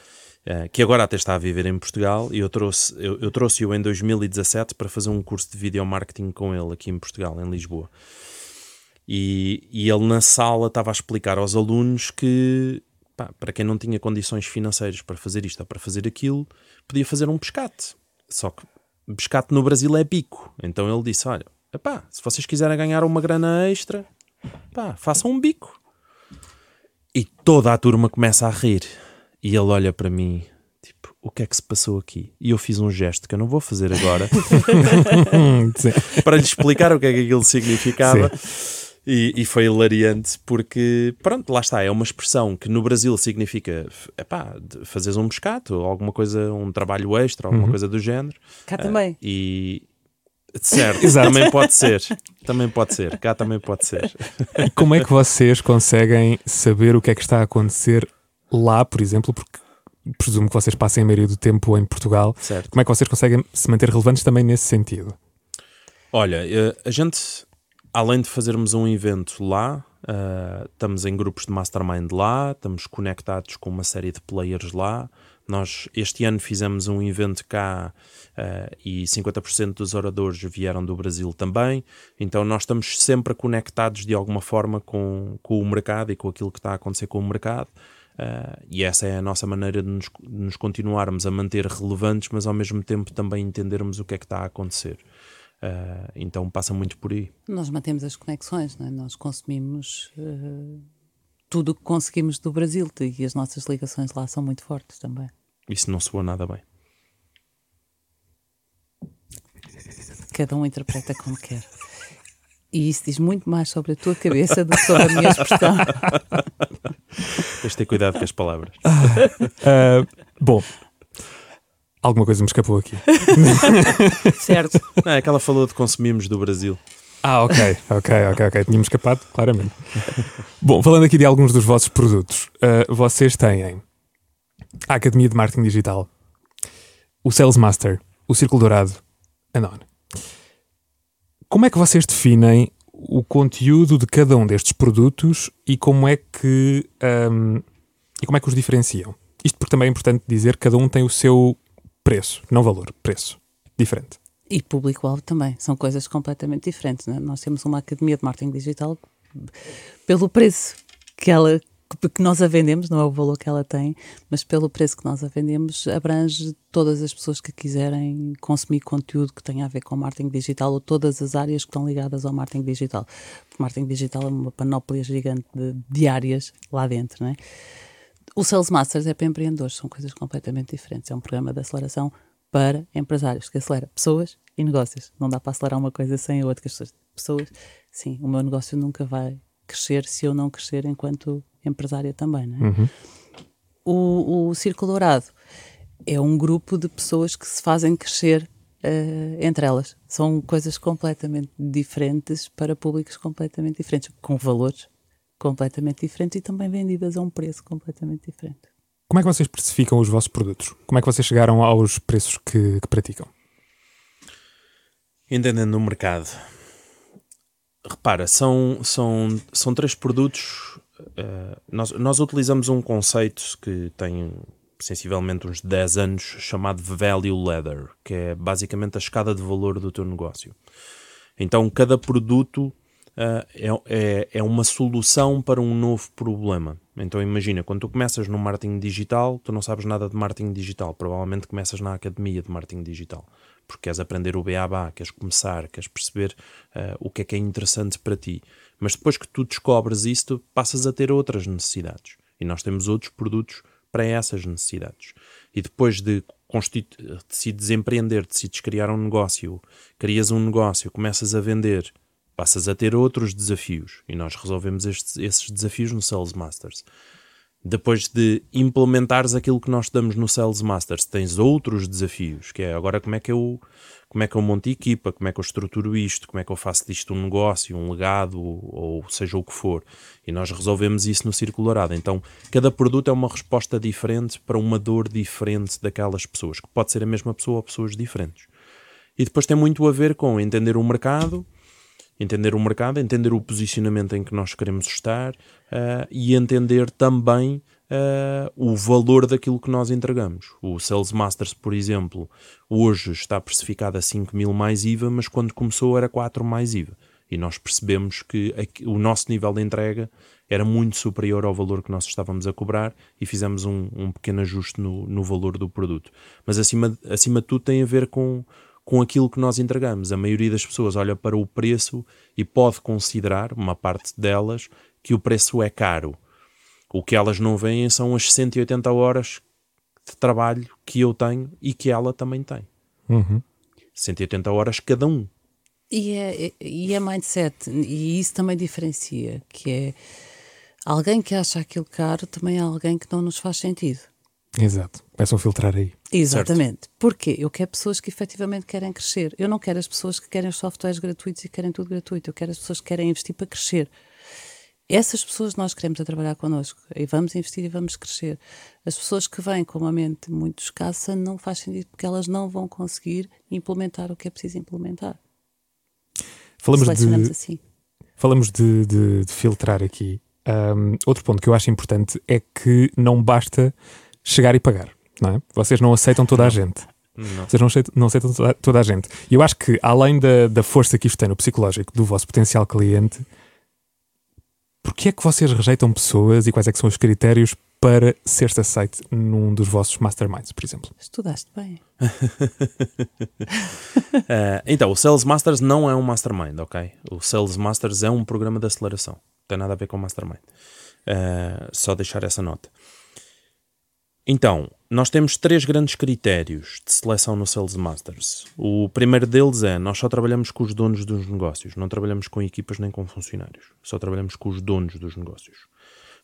Speaker 1: eh, que agora até está a viver em Portugal, e eu trouxe eu, eu trouxe-o em 2017 para fazer um curso de video marketing com ele aqui em Portugal, em Lisboa. E, e ele na sala estava a explicar aos alunos que pá, para quem não tinha condições financeiras para fazer isto ou para fazer aquilo, podia fazer um pescate. Só que pescate no Brasil é bico. Então ele disse: Olha, epá, se vocês quiserem ganhar uma grana extra, pá, façam um bico. E toda a turma começa a rir. E ele olha para mim, tipo, o que é que se passou aqui? E eu fiz um gesto que eu não vou fazer agora para lhe explicar o que é que aquilo significava. E, e foi hilariante porque, pronto, lá está, é uma expressão que no Brasil significa epá, fazeres um pescado, ou alguma coisa, um trabalho extra, alguma coisa do género.
Speaker 3: Cá também.
Speaker 1: E certo,
Speaker 2: Exato.
Speaker 1: também pode ser. Também pode ser, cá também pode ser.
Speaker 2: Como é que vocês conseguem saber o que é que está a acontecer lá, por exemplo, porque presumo que vocês passem a maioria do tempo em Portugal.
Speaker 1: Certo.
Speaker 2: Como é que vocês conseguem se manter relevantes também nesse sentido?
Speaker 1: Olha, eh, a gente, além de fazermos um evento lá, eh, estamos em grupos de mastermind lá, estamos conectados com uma série de players lá. Nós este ano fizemos um evento cá eh, e 50% dos oradores vieram do Brasil também. Então nós estamos sempre conectados de alguma forma com, com o mercado e com aquilo que está a acontecer com o mercado. Eh, e essa é a nossa maneira de nos, de nos continuarmos a manter relevantes, mas ao mesmo tempo também entendermos o que é que está a acontecer. Uh, então passa muito por aí.
Speaker 3: Nós mantemos as conexões, é? nós consumimos eh, tudo o que conseguimos do Brasil e as nossas ligações lá são muito fortes também.
Speaker 1: Isso não soa nada bem.
Speaker 3: Cada um interpreta como quer. E isso diz muito mais sobre a tua cabeça do que sobre a minha expressão.
Speaker 1: Tens de ter cuidado com as palavras.
Speaker 2: Ah, bom, alguma coisa me escapou aqui.
Speaker 3: certo?
Speaker 1: Não, é que ela falou de consumimos do Brasil.
Speaker 2: Ah, ok, ok, ok, ok. Tínhamos escapado, claramente. Bom, falando aqui de alguns dos vossos produtos, ah, vocês têm a Academia de Marketing Digital, o Sales Master, o Círculo Dourado, a Non. Como é que vocês definem o conteúdo de cada um destes produtos e como é que ahm, e como é que os diferenciam? Isto porque também é importante dizer que cada um tem o seu preço, não valor, preço diferente.
Speaker 3: E público-alvo também, são coisas completamente diferentes. não é? Nós temos uma academia de marketing digital pelo preço que ela que nós a vendemos, não é o valor que ela tem, mas pelo preço que nós a vendemos, abrange todas as pessoas que quiserem consumir conteúdo que tenha a ver com marketing digital ou todas as áreas que estão ligadas ao marketing digital. Porque marketing digital é uma panóplia gigante de, de áreas lá dentro, não é? O Sales Masters é para empreendedores, são coisas completamente diferentes. É um programa de aceleração para empresários, que acelera pessoas e negócios. Não dá para acelerar uma coisa sem a outra. Que as pessoas, sim, o meu negócio nunca vai crescer se eu não crescer enquanto empresária também, não é? O, o Círculo Dourado é um grupo de pessoas que se fazem crescer eh, entre elas. São coisas completamente diferentes para públicos completamente diferentes, com valores completamente diferentes e também vendidas a um preço completamente diferente.
Speaker 2: Como é que vocês precificam os vossos produtos? Como é que vocês chegaram aos preços que, que praticam?
Speaker 1: Entendendo o mercado. Repara, são, são, são três produtos. eh, nós, nós utilizamos um conceito que tem sensivelmente uns 10 anos chamado Value Ladder, que é basicamente a escada de valor do teu negócio. Então, cada produto é, é, é uma solução para um novo problema. Então, imagina, quando tu começas no marketing digital, tu não sabes nada de marketing digital. Provavelmente começas na academia de marketing digital, porque queres aprender o beabá, queres começar, queres perceber ah, o que é que é interessante para ti. Mas depois que tu descobres isso, tu passas a ter outras necessidades. E nós temos outros produtos para essas necessidades. E depois de decides empreender, decides criar um negócio, crias um negócio, começas a vender, passas a ter outros desafios. E nós resolvemos estes- esses desafios no Sales Masters. Depois de implementares aquilo que nós damos no Sales Masters, tens outros desafios, que é agora como é que eu como é que eu monto equipa, como é que eu estruturo isto, como é que eu faço disto um negócio, um legado, ou seja o que for. E nós resolvemos isso no Círculo Dourado. Então, cada produto é uma resposta diferente para uma dor diferente daquelas pessoas, que pode ser a mesma pessoa ou pessoas diferentes. E depois tem muito a ver com entender o mercado, entender o mercado, entender o posicionamento em que nós queremos estar ah, e entender também ah, o valor daquilo que nós entregamos. O Sales Masters, por exemplo, hoje está precificado a 5 mil mais IVA, mas quando começou era 4 mais IVA. E nós percebemos que o nosso nível de entrega era muito superior ao valor que nós estávamos a cobrar e fizemos um, um pequeno ajuste no, no valor do produto. Mas acima, acima de tudo tem a ver com, com aquilo que nós entregamos. A maioria das pessoas olha para o preço e pode considerar, uma parte delas, que o preço é caro. O que elas não veem são as 180 horas de trabalho que eu tenho e que ela também tem.
Speaker 2: Uhum.
Speaker 1: 180 horas cada um.
Speaker 3: E é, e é mindset, e isso também diferencia, que é alguém que acha aquilo caro também é alguém que não nos faz sentido.
Speaker 2: Exato. Começam a filtrar aí.
Speaker 3: Exatamente. Porquê? Eu quero pessoas que efetivamente querem crescer. Eu não quero as pessoas que querem os softwares gratuitos e querem tudo gratuito. Eu quero as pessoas que querem investir para crescer. Essas pessoas nós queremos a trabalhar connosco e vamos investir e vamos crescer. As pessoas que vêm com uma mente muito escassa não faz sentido porque elas não vão conseguir implementar o que é preciso implementar.
Speaker 2: Falamos de,
Speaker 3: assim.
Speaker 2: falamos de, de, de filtrar aqui. Um, outro ponto que eu acho importante é que não basta chegar e pagar. Não é? Vocês não aceitam toda a gente.
Speaker 1: Não.
Speaker 2: Vocês não aceitam, não aceitam toda, toda a gente. E eu acho que, além da, da força que isto tem no psicológico do vosso potencial cliente, porquê é que vocês rejeitam pessoas e quais é que são os critérios para ser-se aceite num dos vossos masterminds, por exemplo?
Speaker 3: Estudaste bem.
Speaker 1: Uh, então, o Sales Masters não é um mastermind, ok? O Sales Masters é um programa de aceleração. Não tem nada a ver com mastermind. Uh, só deixar essa nota. Então, nós temos três grandes critérios de seleção no Sales Masters. O primeiro deles é: nós só trabalhamos com os donos dos negócios, não trabalhamos com equipas nem com funcionários, só trabalhamos com os donos dos negócios.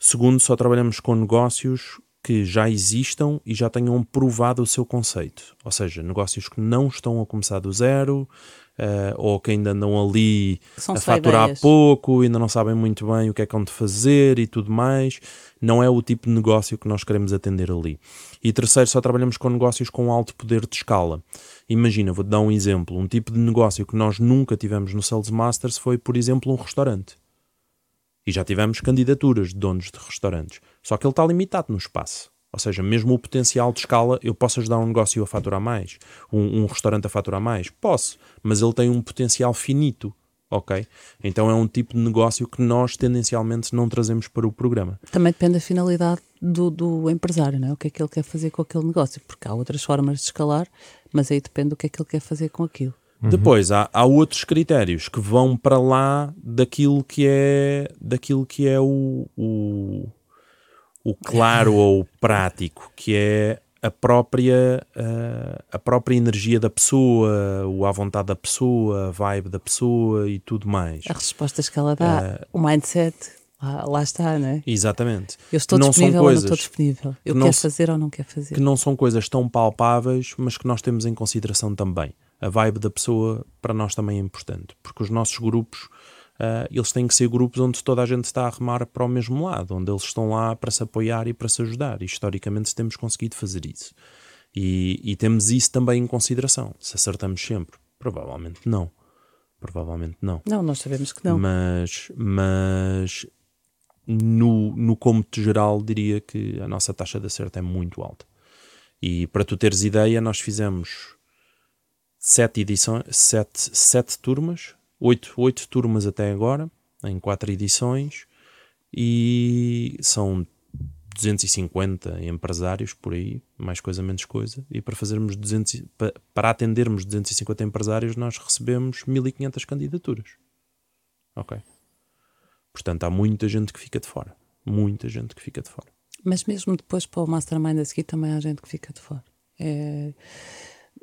Speaker 1: Segundo, só trabalhamos com negócios que já existam e já tenham provado o seu conceito, ou seja, negócios que não estão a começar do zero, uh, ou que ainda andam ali a faturar
Speaker 3: ideias.
Speaker 1: pouco, ainda não sabem muito bem o que é que hão de fazer e tudo mais. Não é o tipo de negócio que nós queremos atender ali. E terceiro, só trabalhamos com negócios com alto poder de escala. Imagina, vou-te dar um exemplo. Um tipo de negócio que nós nunca tivemos no Sales Masters foi, por exemplo, um restaurante. E já tivemos candidaturas de donos de restaurantes. Só que ele está limitado no espaço. Ou seja, mesmo o potencial de escala, eu posso ajudar um negócio a faturar mais, um, um restaurante a faturar mais? Posso, mas ele tem um potencial finito, ok? Então é um tipo de negócio que nós tendencialmente não trazemos para o programa.
Speaker 3: Também depende da finalidade do, do empresário, não é? O que é que ele quer fazer com aquele negócio, porque há outras formas de escalar, mas aí depende do que é que ele quer fazer com aquilo.
Speaker 1: Depois há, há outros critérios que vão para lá daquilo que é daquilo que é o, o, o claro ou o prático, que é a própria, ah, a própria energia da pessoa, o à vontade da pessoa, a vibe da pessoa e tudo mais.
Speaker 3: As respostas que ela dá, o mindset, lá, lá está, não é?
Speaker 1: Exatamente.
Speaker 3: Eu estou
Speaker 1: não são
Speaker 3: disponível ou não estou disponível. Eu
Speaker 1: que
Speaker 3: quero
Speaker 1: se-
Speaker 3: fazer ou não quero fazer.
Speaker 1: que não são coisas tão palpáveis, mas que nós temos em consideração também. A vibe da pessoa para nós também é importante, porque os nossos grupos, ah, eles têm que ser grupos onde toda a gente está a remar para o mesmo lado, onde eles estão lá para se apoiar e para se ajudar. E historicamente temos conseguido fazer isso. E, e temos isso também em consideração. Se acertamos sempre? Provavelmente não. Provavelmente não.
Speaker 3: Não, nós sabemos que não.
Speaker 1: Mas, mas no, no cômputo geral, diria que a nossa taxa de acerto é muito alta. E para tu teres ideia, nós fizemos sete edições, sete, sete turmas, oito, oito turmas até agora, em quatro edições, e são 250 empresários por aí, mais coisa, menos coisa, e para fazermos 200, e- pa- para atendermos 250 empresários, nós recebemos 1500 candidaturas. Ok. Portanto, há muita gente que fica de fora. Muita gente que fica de fora.
Speaker 3: Mas mesmo depois para o Mastermind a seguir também há gente que fica de fora. É,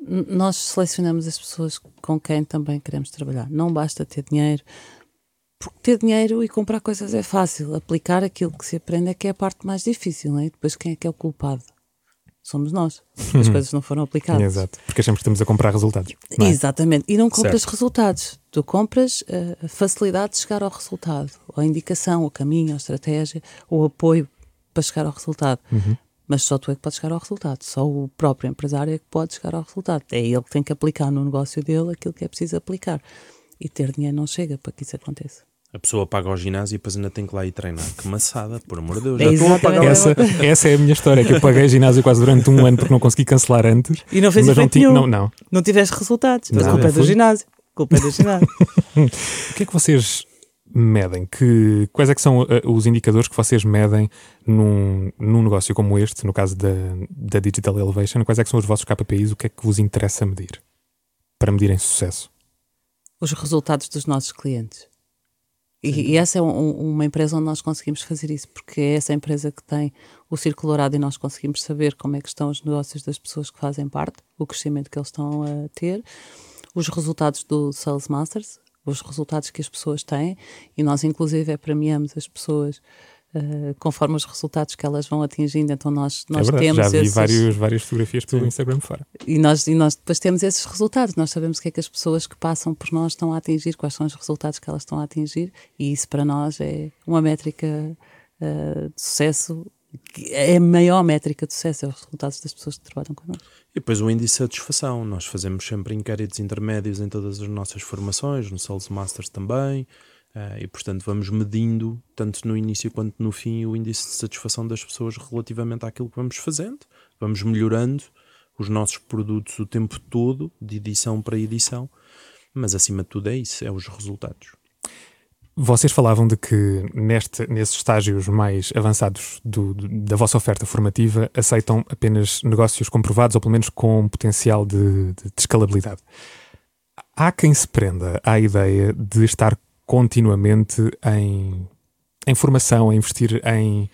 Speaker 3: Nós selecionamos as pessoas com quem também queremos trabalhar. Não basta ter dinheiro, porque ter dinheiro e comprar coisas é fácil. Aplicar aquilo que se aprende é que é a parte mais difícil, não é? E depois quem é que é o culpado? Somos nós. As coisas não foram aplicadas.
Speaker 2: Exato. Porque achamos que estamos a comprar resultados. é?
Speaker 3: Exatamente. E não compras
Speaker 1: Certo.
Speaker 3: resultados. Tu compras eh, a facilidade de chegar ao resultado, ou a indicação, o caminho, a estratégia, o apoio para chegar ao resultado. Mas só tu é que podes chegar ao resultado. Só o próprio empresário é que pode chegar ao resultado. É ele que tem que aplicar no negócio dele aquilo que é preciso aplicar. E ter dinheiro não chega para que isso aconteça.
Speaker 1: A pessoa paga ao ginásio e depois ainda tem que lá ir treinar. Que maçada, por amor de Deus.
Speaker 3: É
Speaker 1: Já estou a
Speaker 3: essa-
Speaker 2: Essa, essa é a minha história, que eu paguei ginásio quase durante um ano porque não consegui cancelar antes.
Speaker 3: E não fez
Speaker 2: mas não
Speaker 3: efeito nenhum.
Speaker 2: não, não.
Speaker 3: Não tiveste resultados. Mas
Speaker 2: Não,
Speaker 3: culpa é do ginásio. Culpa é do ginásio.
Speaker 2: O que é que vocês medem? Que, quais é que são eh, os indicadores que vocês medem num, num negócio como este, no caso da, da Digital Elevation? Quais é que são os vossos KPIs? O que é que vos interessa medir? Para medirem sucesso.
Speaker 3: Os resultados dos nossos clientes. E, e, essa é um, uma empresa onde nós conseguimos fazer isso, porque é essa empresa que tem o círculo dourado e nós conseguimos saber como é que estão os negócios das pessoas que fazem parte, o crescimento que eles estão a ter, os resultados do Sales Masters, os resultados que as pessoas têm, e nós inclusive é premiamos as pessoas Uh, conforme os resultados que elas vão atingindo. Então nós, nós
Speaker 2: é verdade,
Speaker 3: temos
Speaker 2: já vi
Speaker 3: esses...
Speaker 2: vários, várias fotografias pelo Sim. Instagram fora.
Speaker 3: E nós, e nós depois temos esses resultados. Nós sabemos o que é que as pessoas que passam por nós estão a atingir, quais são os resultados que elas estão a atingir, e isso para nós é uma métrica uh, de sucesso. É a maior métrica de sucesso, é os resultados das pessoas que trabalham connosco.
Speaker 1: E depois o índice de satisfação. Nós fazemos sempre inquéritos intermédios em todas as nossas formações, no Sales Masters também. Uh, e portanto vamos medindo, tanto no início quanto no fim, o índice de satisfação das pessoas relativamente àquilo que vamos fazendo. Vamos melhorando os nossos produtos o tempo todo, de edição para edição, mas acima de tudo é isso, é os resultados.
Speaker 2: Vocês falavam de que neste, nesses estágios mais avançados do, do, da vossa oferta formativa aceitam apenas negócios comprovados ou pelo menos com potencial de, de, de escalabilidade. Há quem se prenda à ideia de estar continuamente em, em formação, a investir em,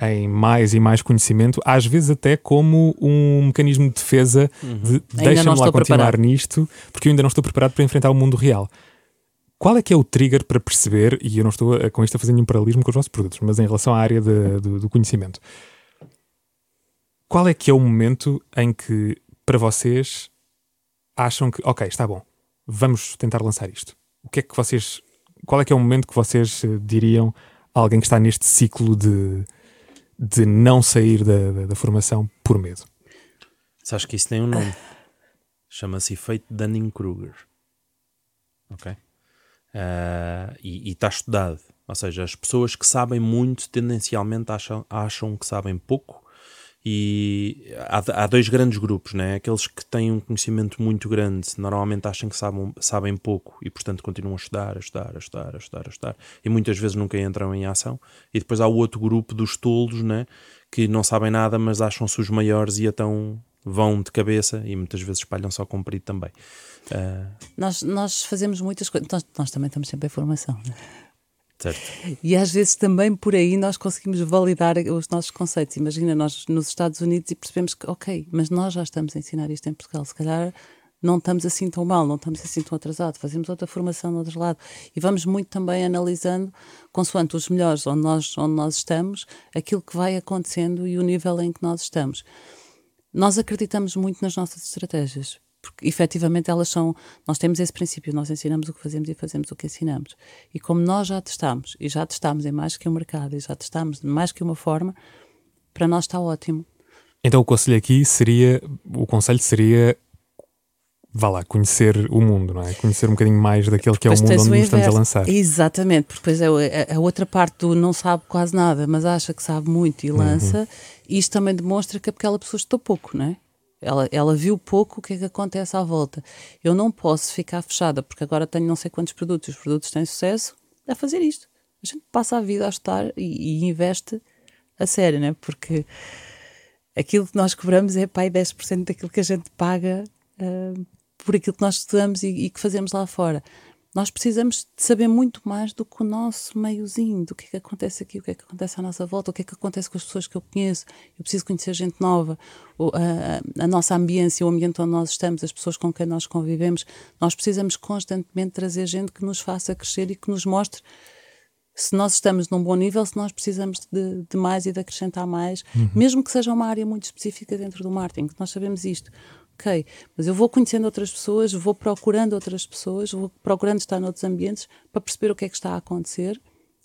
Speaker 2: em mais e mais conhecimento, às vezes até como um mecanismo de defesa uhum. de deixa-me lá continuar preparado. nisto, porque eu ainda não estou preparado para enfrentar o mundo real. Qual é que é o trigger para perceber, e eu não estou a, com isto a fazer nenhum paralelismo com os vossos produtos, mas em relação à área de, do, do conhecimento, qual é que é o momento em que, para vocês, acham que, ok, está bom, vamos tentar lançar isto? O que é que vocês qual é que é o momento que vocês eh, diriam a alguém que está neste ciclo de, de não sair da, da, da formação por medo?
Speaker 1: Sabes que isso tem um nome. Chama-se efeito Dunning-Kruger. Ok? Uh, e está estudado. Ou seja, as pessoas que sabem muito tendencialmente acham, acham que sabem pouco e há, há, dois grandes grupos, né? aqueles que têm um conhecimento muito grande, normalmente acham que sabem, sabem pouco e, portanto, continuam a estudar, a estudar, a estudar, a estudar, a estudar, e muitas vezes nunca entram em ação. E depois há o outro grupo dos tolos, né? que não sabem nada, mas acham-se os maiores e então vão de cabeça e muitas vezes espalham-se ao comprido também. Uh...
Speaker 3: Nós, nós fazemos muitas coisas, nós, nós também estamos sempre em formação. Né?
Speaker 1: Certo.
Speaker 3: E às vezes também por aí nós conseguimos validar os nossos conceitos. Imagina, nós nos Estados Unidos e percebemos que, ok, mas nós já estamos a ensinar isto em Portugal, se calhar não estamos assim tão mal, não estamos assim tão atrasados, fazemos outra formação no outro lado e vamos muito também analisando, consoante os melhores onde nós, onde nós estamos, aquilo que vai acontecendo e o nível em que nós estamos. Nós acreditamos muito nas nossas estratégias porque efetivamente elas são. Nós temos esse princípio, nós ensinamos o que fazemos e fazemos o que ensinamos. E como nós já testamos, e já testamos em mais que um mercado, e já testamos de mais que uma forma, para nós está ótimo.
Speaker 2: Então o conselho aqui seria: o conselho seria. Vá lá, conhecer o mundo, não é? Conhecer um bocadinho mais daquele que é o mundo onde nos estamos a lançar.
Speaker 3: Exatamente, porque depois é a, a, outra parte do não sabe quase nada, mas acha que sabe muito e lança, uhum. isto também demonstra que aquela pessoa estou pouco, não é? Ela, ela viu pouco o que é que acontece à volta. Eu não posso ficar fechada, porque agora tenho não sei quantos produtos, os produtos têm sucesso, a fazer isto. A gente passa a vida a estar e, e investe a sério, né? Porque aquilo que nós cobramos é pai 10% daquilo que a gente paga uh, por aquilo que nós estudamos e, e, que fazemos lá fora. Nós precisamos de saber muito mais do que o nosso meiozinho, do que é que acontece aqui, o que é que acontece à nossa volta, o que é que acontece com as pessoas que eu conheço. Eu preciso conhecer gente nova, a, a, nossa ambiência, o ambiente onde nós estamos, as pessoas com quem nós convivemos. Nós precisamos constantemente trazer gente que nos faça crescer e que nos mostre se nós estamos num bom nível, se nós precisamos de, de mais e de acrescentar mais, uhum. mesmo que seja uma área muito específica dentro do marketing, nós sabemos isto ok, mas eu vou conhecendo outras pessoas, vou procurando outras pessoas, vou procurando estar noutros ambientes para perceber o que é que está a acontecer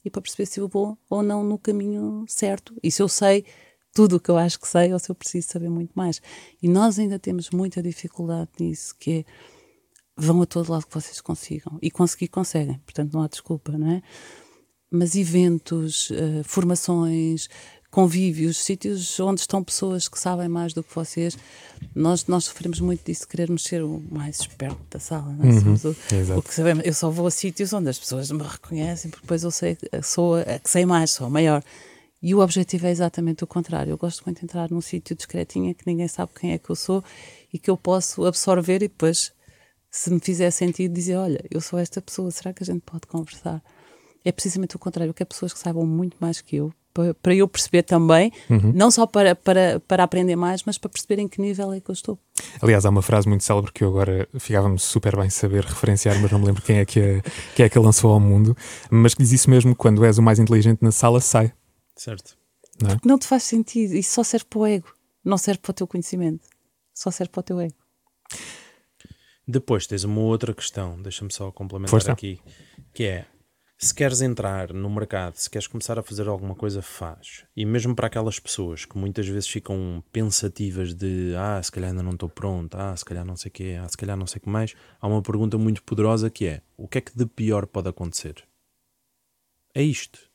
Speaker 3: e para perceber se eu vou ou não no caminho certo e se eu sei tudo o que eu acho que sei ou se eu preciso saber muito mais. E nós ainda temos muita dificuldade nisso, que é vão a todo lado que vocês consigam e conseguir conseguem, portanto não há desculpa, não é? Mas eventos, uh, formações, convívios, sítios onde estão pessoas que sabem mais do que vocês. Nós, nós sofremos muito disso, querermos ser o mais esperto da sala. Não é?
Speaker 2: uhum,
Speaker 3: o, o, que sabemos. Eu só vou a sítios onde as pessoas me reconhecem, porque depois eu sei, sou a que sei mais, sou a maior. E o objetivo é exatamente o contrário. Eu gosto muito de entrar num sítio discretinho que ninguém sabe quem é que eu sou e que eu posso absorver e depois, se me fizer sentido, dizer: Olha, eu sou esta pessoa, será que a gente pode conversar? é precisamente o contrário. Eu quero pessoas que saibam muito mais que eu, para, eu perceber também, uhum. não só para, para, para aprender mais, mas para perceber em que nível é que eu estou.
Speaker 2: Aliás, há uma frase muito célebre que eu agora ficava-me super bem saber referenciar, mas não me lembro quem é que a, quem é que a lançou ao mundo, mas que diz isso mesmo: quando és o mais inteligente na sala, sai.
Speaker 1: Certo.
Speaker 3: Não, é? não te faz sentido, isso só serve para o ego, não serve para o teu conhecimento, só serve para o teu ego.
Speaker 1: Depois tens uma outra questão, deixa-me só complementar Força. aqui, que é se queres entrar no mercado, se queres começar a fazer alguma coisa, faz. E mesmo para aquelas pessoas que muitas vezes ficam pensativas de ah, se calhar ainda não estou pronto, ah, se calhar não sei o quê, ah, se calhar não sei o que mais, há uma pergunta muito poderosa que é: o que é que de pior pode acontecer? É isto.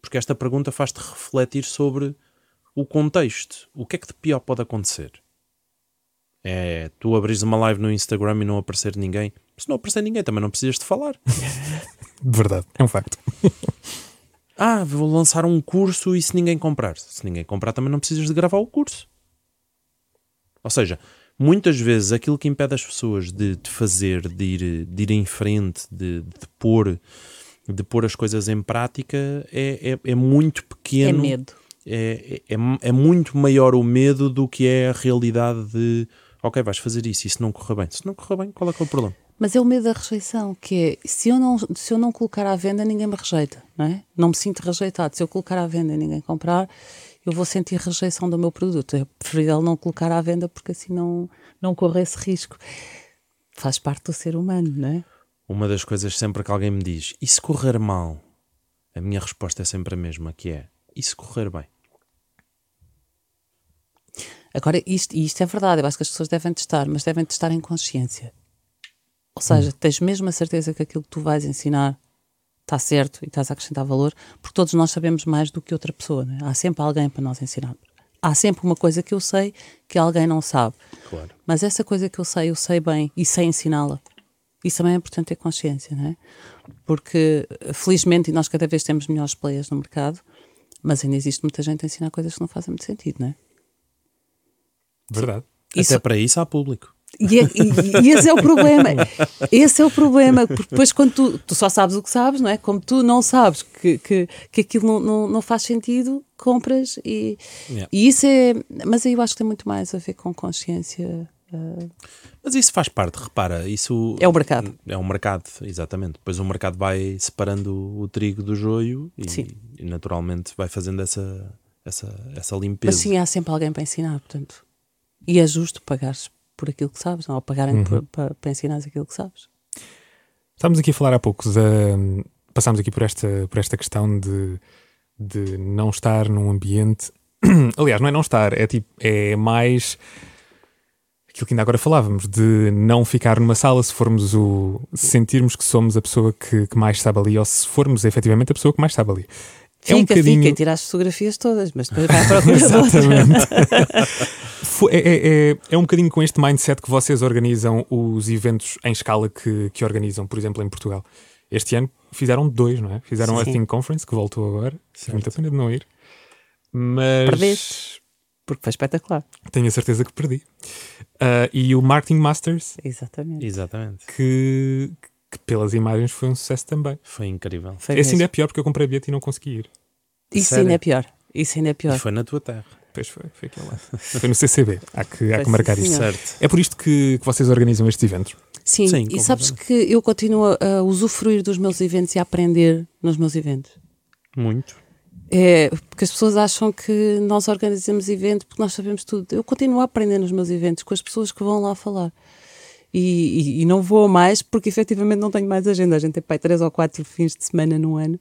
Speaker 1: Porque esta pergunta faz-te refletir sobre o contexto. O que é que de pior pode acontecer? É tu abris uma live no Instagram e não aparecer ninguém? Se não aparecer ninguém, também não precisas de falar.
Speaker 2: Verdade, é um facto.
Speaker 1: ah, vou lançar um curso e se ninguém comprar? Se ninguém comprar, também não precisas de gravar o curso. Ou seja, muitas vezes aquilo que impede as pessoas de, de fazer, de ir, de ir em frente, de, de, pôr, de pôr as coisas em prática é, é, é muito pequeno.
Speaker 3: É medo.
Speaker 1: É, é, é, muito maior o medo do que é a realidade de ok, vais fazer isso e se não correr bem. Se não correr bem, qual é que é o problema?
Speaker 3: Mas é o medo da rejeição, que é se eu não, se eu não colocar à venda, ninguém me rejeita, não é? Não me sinto rejeitado. Se eu colocar à venda e ninguém comprar, eu vou sentir rejeição do meu produto. É preferível não colocar à venda porque assim não, não corro esse risco. Faz parte do ser humano, não é?
Speaker 1: Uma das coisas sempre que alguém me diz, e se correr mal? A minha resposta é sempre a mesma, que é, e se correr bem?
Speaker 3: Agora, isto, isto é verdade, eu acho que as pessoas devem testar, mas devem testar em consciência. Ou seja, tens mesmo a certeza que aquilo que tu vais ensinar está certo e estás a acrescentar valor, porque todos nós sabemos mais do que outra pessoa. Né? Há sempre alguém para nós ensinar. Há sempre uma coisa que eu sei que alguém não sabe.
Speaker 1: Claro.
Speaker 3: Mas essa coisa que eu sei, eu sei bem e sei ensiná-la. Isso também é importante ter consciência, não é? Porque, felizmente, nós cada vez temos melhores players no mercado, mas ainda existe muita gente a ensinar coisas que não fazem muito sentido, não é?
Speaker 2: Verdade.
Speaker 1: Isso... Até para isso há público.
Speaker 3: E, é, e, e, esse é o problema. Esse é o problema, porque depois quando tu, tu só sabes o que sabes, não é? Como tu não sabes que, que, que aquilo não, não, não faz sentido, compras e, yeah. e isso é. Mas aí eu acho que tem muito mais a ver com consciência. Uh...
Speaker 1: Mas isso faz parte, repara, isso
Speaker 3: é o mercado.
Speaker 1: É o mercado, exatamente. Depois o mercado vai separando o trigo do joio e, e naturalmente vai fazendo essa, essa, essa limpeza.
Speaker 3: Mas sim, há sempre alguém para ensinar, portanto. E é justo pagares por aquilo que sabes, ou pagarem uhum. para, para ensinares aquilo que sabes.
Speaker 2: Estávamos aqui a falar há pouco, de, passámos aqui por esta, por esta questão de, de não estar num ambiente. Aliás, não é não estar, é tipo, é mais aquilo que ainda agora falávamos, de não ficar numa sala se formos o. Se sentirmos que somos a pessoa que, que mais sabe ali, ou se formos efetivamente a pessoa que mais sabe ali.
Speaker 3: Fica, é um bocadinho... fica e tira as fotografias todas, mas depois vai para a Exatamente.
Speaker 2: é, é, é, é, um bocadinho com este mindset que vocês organizam os eventos em escala que, que organizam, por exemplo, em Portugal. Este ano fizeram dois, não é? Fizeram Sim. a Think Conference, que voltou agora. Certo. Muita pena de não ir. Mas.
Speaker 3: Perdeste. Porque foi espetacular.
Speaker 2: Tenho a certeza que perdi. Uh, e o Marketing Masters.
Speaker 3: Exatamente.
Speaker 1: Exatamente.
Speaker 2: Que, que pelas imagens foi um sucesso também.
Speaker 1: Foi incrível.
Speaker 2: Foi Esse ainda é pior porque eu comprei bilhete e não consegui ir.
Speaker 3: Isso Sério? ainda é pior. Isso ainda é pior.
Speaker 1: E foi na tua terra.
Speaker 2: Pois foi, foi aquilo lá. Foi no CCB. Há que, há que marcar isso. Certo. É por isto que, que vocês organizam estes eventos.
Speaker 3: Sim, Sim e sabes que eu continuo a usufruir dos meus eventos e a aprender nos meus eventos.
Speaker 1: Muito.
Speaker 3: É, porque as pessoas acham que nós organizamos eventos porque nós sabemos tudo. Eu continuo a aprender nos meus eventos com as pessoas que vão lá falar. E, e, e não vou mais porque efetivamente não tenho mais agenda. A gente tem pai três ou quatro fins de semana no ano,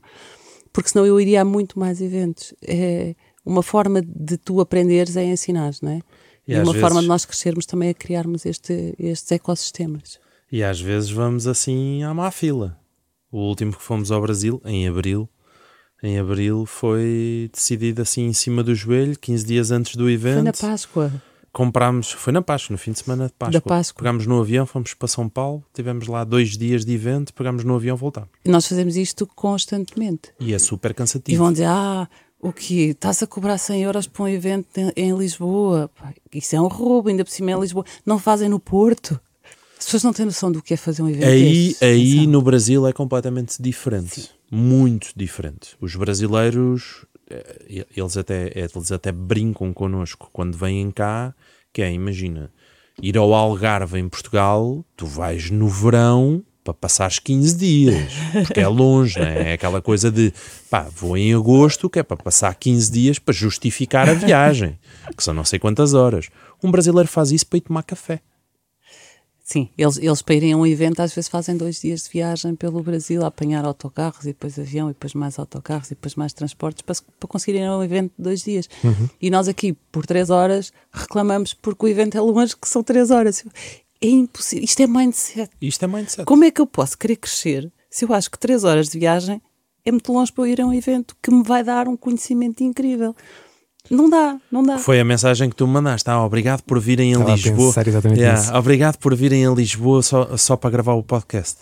Speaker 3: porque senão eu iria a muito mais eventos. É, uma forma de tu aprenderes é ensinar, não é? E, e uma vezes... forma de nós crescermos também é criarmos este, estes ecossistemas.
Speaker 1: E às vezes vamos assim à má fila. O último que fomos ao Brasil, em abril, em abril foi decidido assim em cima do joelho, 15 dias antes do evento. Foi
Speaker 3: na Páscoa.
Speaker 1: Comprámos, foi na Páscoa, no fim de semana de Páscoa. Da Páscoa. Pegámos no avião, fomos para São Paulo, tivemos lá dois dias de evento, pegámos no avião, voltámos.
Speaker 3: Nós fazemos isto constantemente.
Speaker 1: E é super cansativo.
Speaker 3: E vão dizer, ah, o que estás a cobrar 100 euros para um evento em, Lisboa? Isso é um roubo, ainda por cima é em Lisboa. Não fazem no Porto. As pessoas não têm noção do que é fazer um evento.
Speaker 1: Aí,
Speaker 3: destes.
Speaker 1: aí no Brasil é completamente diferente. Muito diferente. Os brasileiros, eles até, eles até brincam connosco quando vêm cá, que é, imagina, ir ao Algarve em Portugal, tu vais no verão para passares 15 dias, porque é longe, não é? É aquela coisa de, pá, vou em agosto, que é para passar 15 dias para justificar a viagem, que são não sei quantas horas. Um brasileiro faz isso para ir tomar café.
Speaker 3: Sim, eles, eles para irem a um evento às vezes fazem dois dias de viagem pelo Brasil a apanhar autocarros e depois avião e depois mais autocarros e depois mais transportes para, para conseguirem ir a um evento de dois dias. E nós aqui, por três horas, reclamamos porque o evento é longe, que são três horas. É impossível. Isto é mindset.
Speaker 1: Isto é mindset.
Speaker 3: Como é que eu posso querer crescer se eu acho que três horas de viagem é muito longe para eu ir a um evento que me vai dar um conhecimento incrível? Não dá, não dá.
Speaker 1: Foi a mensagem que tu me mandaste. Ah, obrigado por virem a
Speaker 2: Estava a
Speaker 1: Lisboa.
Speaker 2: pensar exatamente
Speaker 1: Yeah,
Speaker 2: nisso.
Speaker 1: Obrigado por virem a Lisboa só, só para gravar o podcast.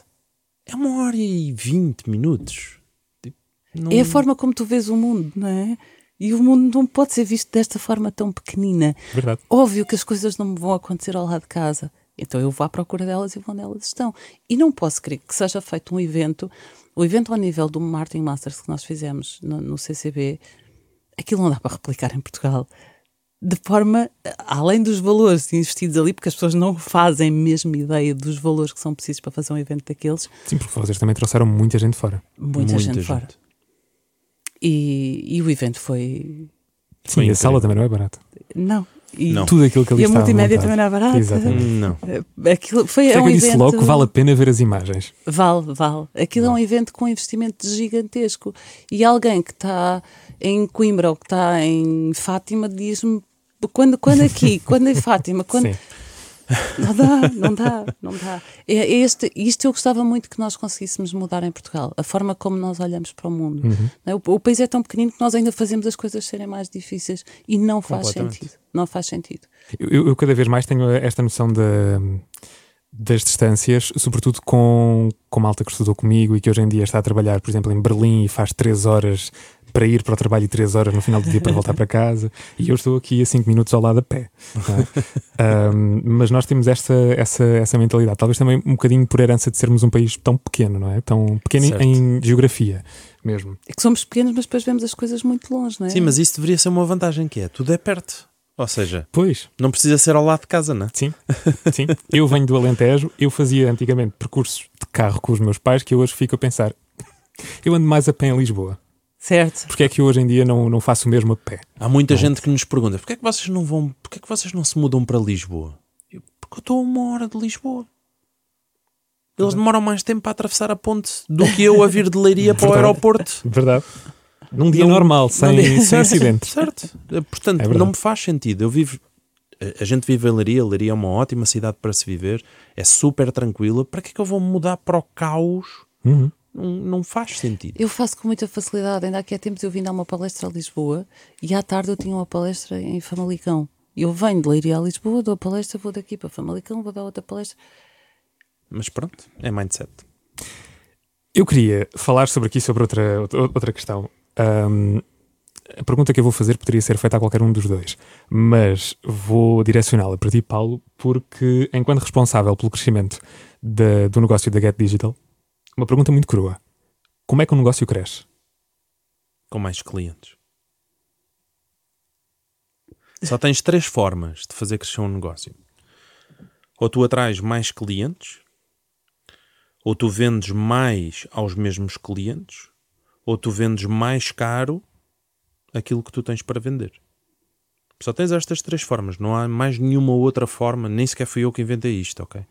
Speaker 1: É uma hora e vinte minutos. Tipo, não-
Speaker 3: É a forma como tu vês o mundo, não é? E o mundo não pode ser visto desta forma tão pequenina.
Speaker 2: Verdade.
Speaker 3: Óbvio que as coisas não me vão acontecer ao lado de casa. Então eu vou à procura delas e vou onde elas estão. E não posso crer que seja feito um evento, o evento ao nível do Martin Masters que nós fizemos no, no CCB, aquilo não dá para replicar em Portugal. De forma, além dos valores investidos ali, porque as pessoas não fazem mesmo ideia dos valores que são precisos para fazer um evento daqueles,
Speaker 2: Sim, porque vocês também trouxeram muita gente fora.
Speaker 3: muita, gente, fora. E, e o evento foi.
Speaker 2: Sim,
Speaker 1: Foi
Speaker 2: a sala também não é barata.
Speaker 3: Não. E,
Speaker 1: Não.
Speaker 2: Tudo aquilo que ali
Speaker 3: e a multimédia também não é barata.
Speaker 2: Exatamente.
Speaker 1: Não.
Speaker 3: Aquilo foi é um
Speaker 2: que eu disse
Speaker 3: evento...
Speaker 2: logo que vale a pena ver as imagens.
Speaker 3: Vale, vale. Aquilo é um evento com investimento gigantesco. E alguém que está em Coimbra ou que está em Fátima diz-me quando, quando aqui, quando em Fátima, quando.
Speaker 2: Sim.
Speaker 3: Não dá, não dá, não dá. É, é este, isto eu gostava muito que nós conseguíssemos mudar em Portugal, a forma como nós olhamos para o mundo.
Speaker 2: Uhum.
Speaker 3: é? O, o país é tão pequenino que nós ainda fazemos as coisas serem mais difíceis e não faz sentido. Não faz sentido.
Speaker 2: Eu, eu- eu cada vez mais tenho esta noção da- das distâncias, sobretudo com, com malta que estudou comigo e que hoje em dia está a trabalhar, por exemplo, em Berlim e faz 3 horas para ir para o trabalho e 3 horas no final do dia para voltar para casa. E eu estou aqui a 5 minutos ao lado a pé. é? Ahm, mas nós temos esta, essa, essa mentalidade, talvez também um bocadinho por herança de sermos um país tão pequeno, não é? Tão pequeno
Speaker 1: Certo.
Speaker 2: em geografia mesmo.
Speaker 3: É que somos pequenos, mas depois vemos as coisas muito longe, não é?
Speaker 1: Sim, mas isso deveria ser uma vantagem que é, tudo é perto. Ou seja,
Speaker 2: Pois,
Speaker 1: não precisa ser ao lado de casa, não é?
Speaker 2: Sim, sim. Eu venho do Alentejo, eu fazia antigamente percursos de carro com os meus pais que eu hoje fico a pensar. Eu ando mais a pé em Lisboa.
Speaker 3: Certo.
Speaker 2: Porque é que eu hoje em dia não, não faço o mesmo a pé?
Speaker 1: Há muita gente que nos pergunta, porquê é que vocês não vão, porquê é que vocês não se mudam para Lisboa? Eu, porque eu estou a uma hora de Lisboa. Eles demoram mais tempo para atravessar a ponte do que eu a vir de Leiria para o aeroporto.
Speaker 2: Verdade. Num dia
Speaker 1: Não-
Speaker 2: normal, sem,
Speaker 1: não-
Speaker 2: sem acidentes.
Speaker 1: Certo. Eh, Portanto,
Speaker 2: É
Speaker 1: não me faz sentido. Eu vivo. a- A gente vive em Leiria, Leiria é uma ótima cidade para se viver, é super tranquila. Para que é que eu vou mudar para o caos?
Speaker 2: Uhum.
Speaker 1: Não, não faz sentido.
Speaker 3: Eu faço com muita facilidade. Ainda aqui há tempos eu vim dar uma palestra a Lisboa e à tarde eu tinha uma palestra em Famalicão. Eu venho de Leiria a Lisboa, dou a palestra, vou daqui para Famalicão, vou dar outra palestra.
Speaker 1: Mas pronto, é mindset.
Speaker 2: Eu queria falar sobre aqui sobre outra, outra- questão. Ahm, a pergunta que eu vou fazer poderia ser feita a qualquer um dos dois, mas vou direcioná-la para ti, Paulo, porque enquanto responsável pelo crescimento da- do negócio da Get Digital, uma pergunta muito crua. Como é que um negócio cresce?
Speaker 1: com mais clientes. Só tens três formas de fazer crescer um negócio. Ou tu atraes mais clientes, ou tu vendes mais aos mesmos clientes, ou tu vendes mais caro aquilo que tu tens para vender. Só tens estas três formas, não há mais nenhuma outra forma, nem sequer fui eu que inventei isto, ok?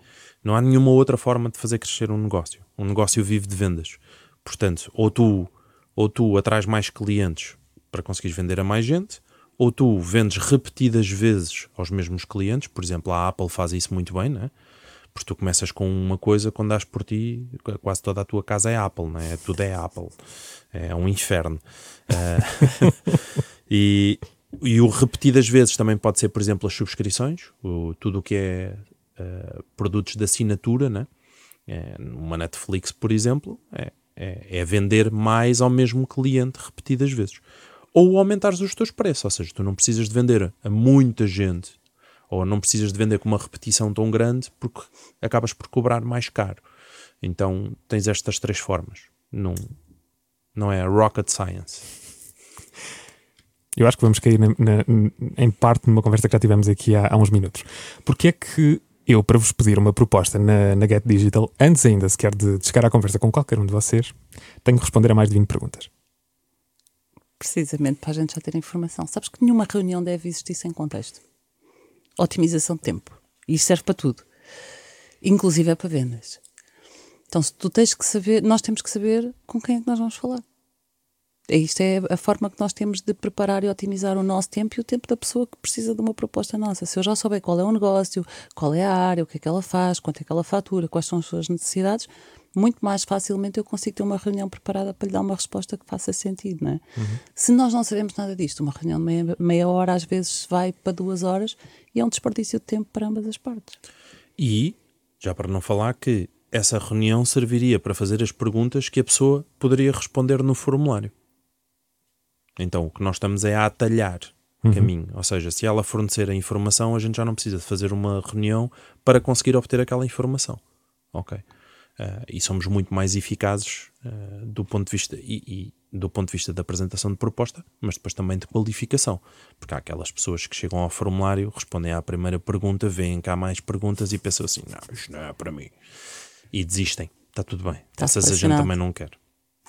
Speaker 1: Não há nenhuma outra forma de fazer crescer um negócio. Um negócio vive de vendas. Portanto, ou tu, ou tu atrás mais clientes para conseguires vender a mais gente, ou tu vendes repetidas vezes aos mesmos clientes. Por exemplo, a Apple faz isso muito bem, né? Porque tu começas com uma coisa, quando dás por ti, quase toda a tua casa é Apple, né? Tudo é Apple. É um inferno. Eh, e, e o repetidas vezes também pode ser, por exemplo, as subscrições, o, tudo o que é eh, produtos de assinatura, né? É, uma Netflix, por exemplo, é, é, é vender mais ao mesmo cliente repetidas vezes. Ou aumentares os teus preços, ou seja, tu não precisas de vender a muita gente Ou não precisas de vender com uma repetição tão grande porque acabas por cobrar mais caro. Então tens estas três formas. Não, não é rocket science.
Speaker 2: Eu acho que vamos cair na, na, em parte numa conversa que já tivemos aqui há, há uns minutos. Porque é que eu, para vos pedir uma proposta na, na Get Digital, antes ainda sequer de, de chegar à conversa com qualquer um de vocês, tenho que responder a mais de 20 perguntas?
Speaker 3: Precisamente para a gente já ter informação. Sabes que nenhuma reunião deve existir sem contexto. Otimização de tempo. E isto serve para tudo. Inclusive é para vendas. Então, se tu tens que saber, nós temos que saber com quem é que nós vamos falar. Isto é a forma que nós temos de preparar e otimizar o nosso tempo e o tempo da pessoa que precisa de uma proposta nossa. Se eu já souber qual é o negócio, qual é a área, o que é que ela faz, quanto é que ela fatura, quais são as suas necessidades, muito mais facilmente eu consigo ter uma reunião preparada para lhe dar uma resposta que faça sentido, não é? Uhum. Se nós não sabemos nada disto, uma reunião de meia, meia hora às vezes vai para duas horas e é um desperdício de tempo para ambas as partes.
Speaker 1: E, já para não falar que essa reunião serviria para fazer as perguntas que a pessoa poderia responder no formulário. Então o que nós estamos é a atalhar uhum. caminho. Ou seja, se ela fornecer a informação, a gente já não precisa de fazer uma reunião para conseguir obter aquela informação. Ok? Uh, e somos muito mais eficazes uh, do ponto de vista e, e, do ponto de vista da apresentação de proposta, mas depois também de qualificação, porque há aquelas pessoas que chegam ao formulário, respondem à primeira pergunta, veem cá mais perguntas e pensam assim, não, isto não é para mim, e desistem. Está tudo bem. Está Essas a gente também não quer.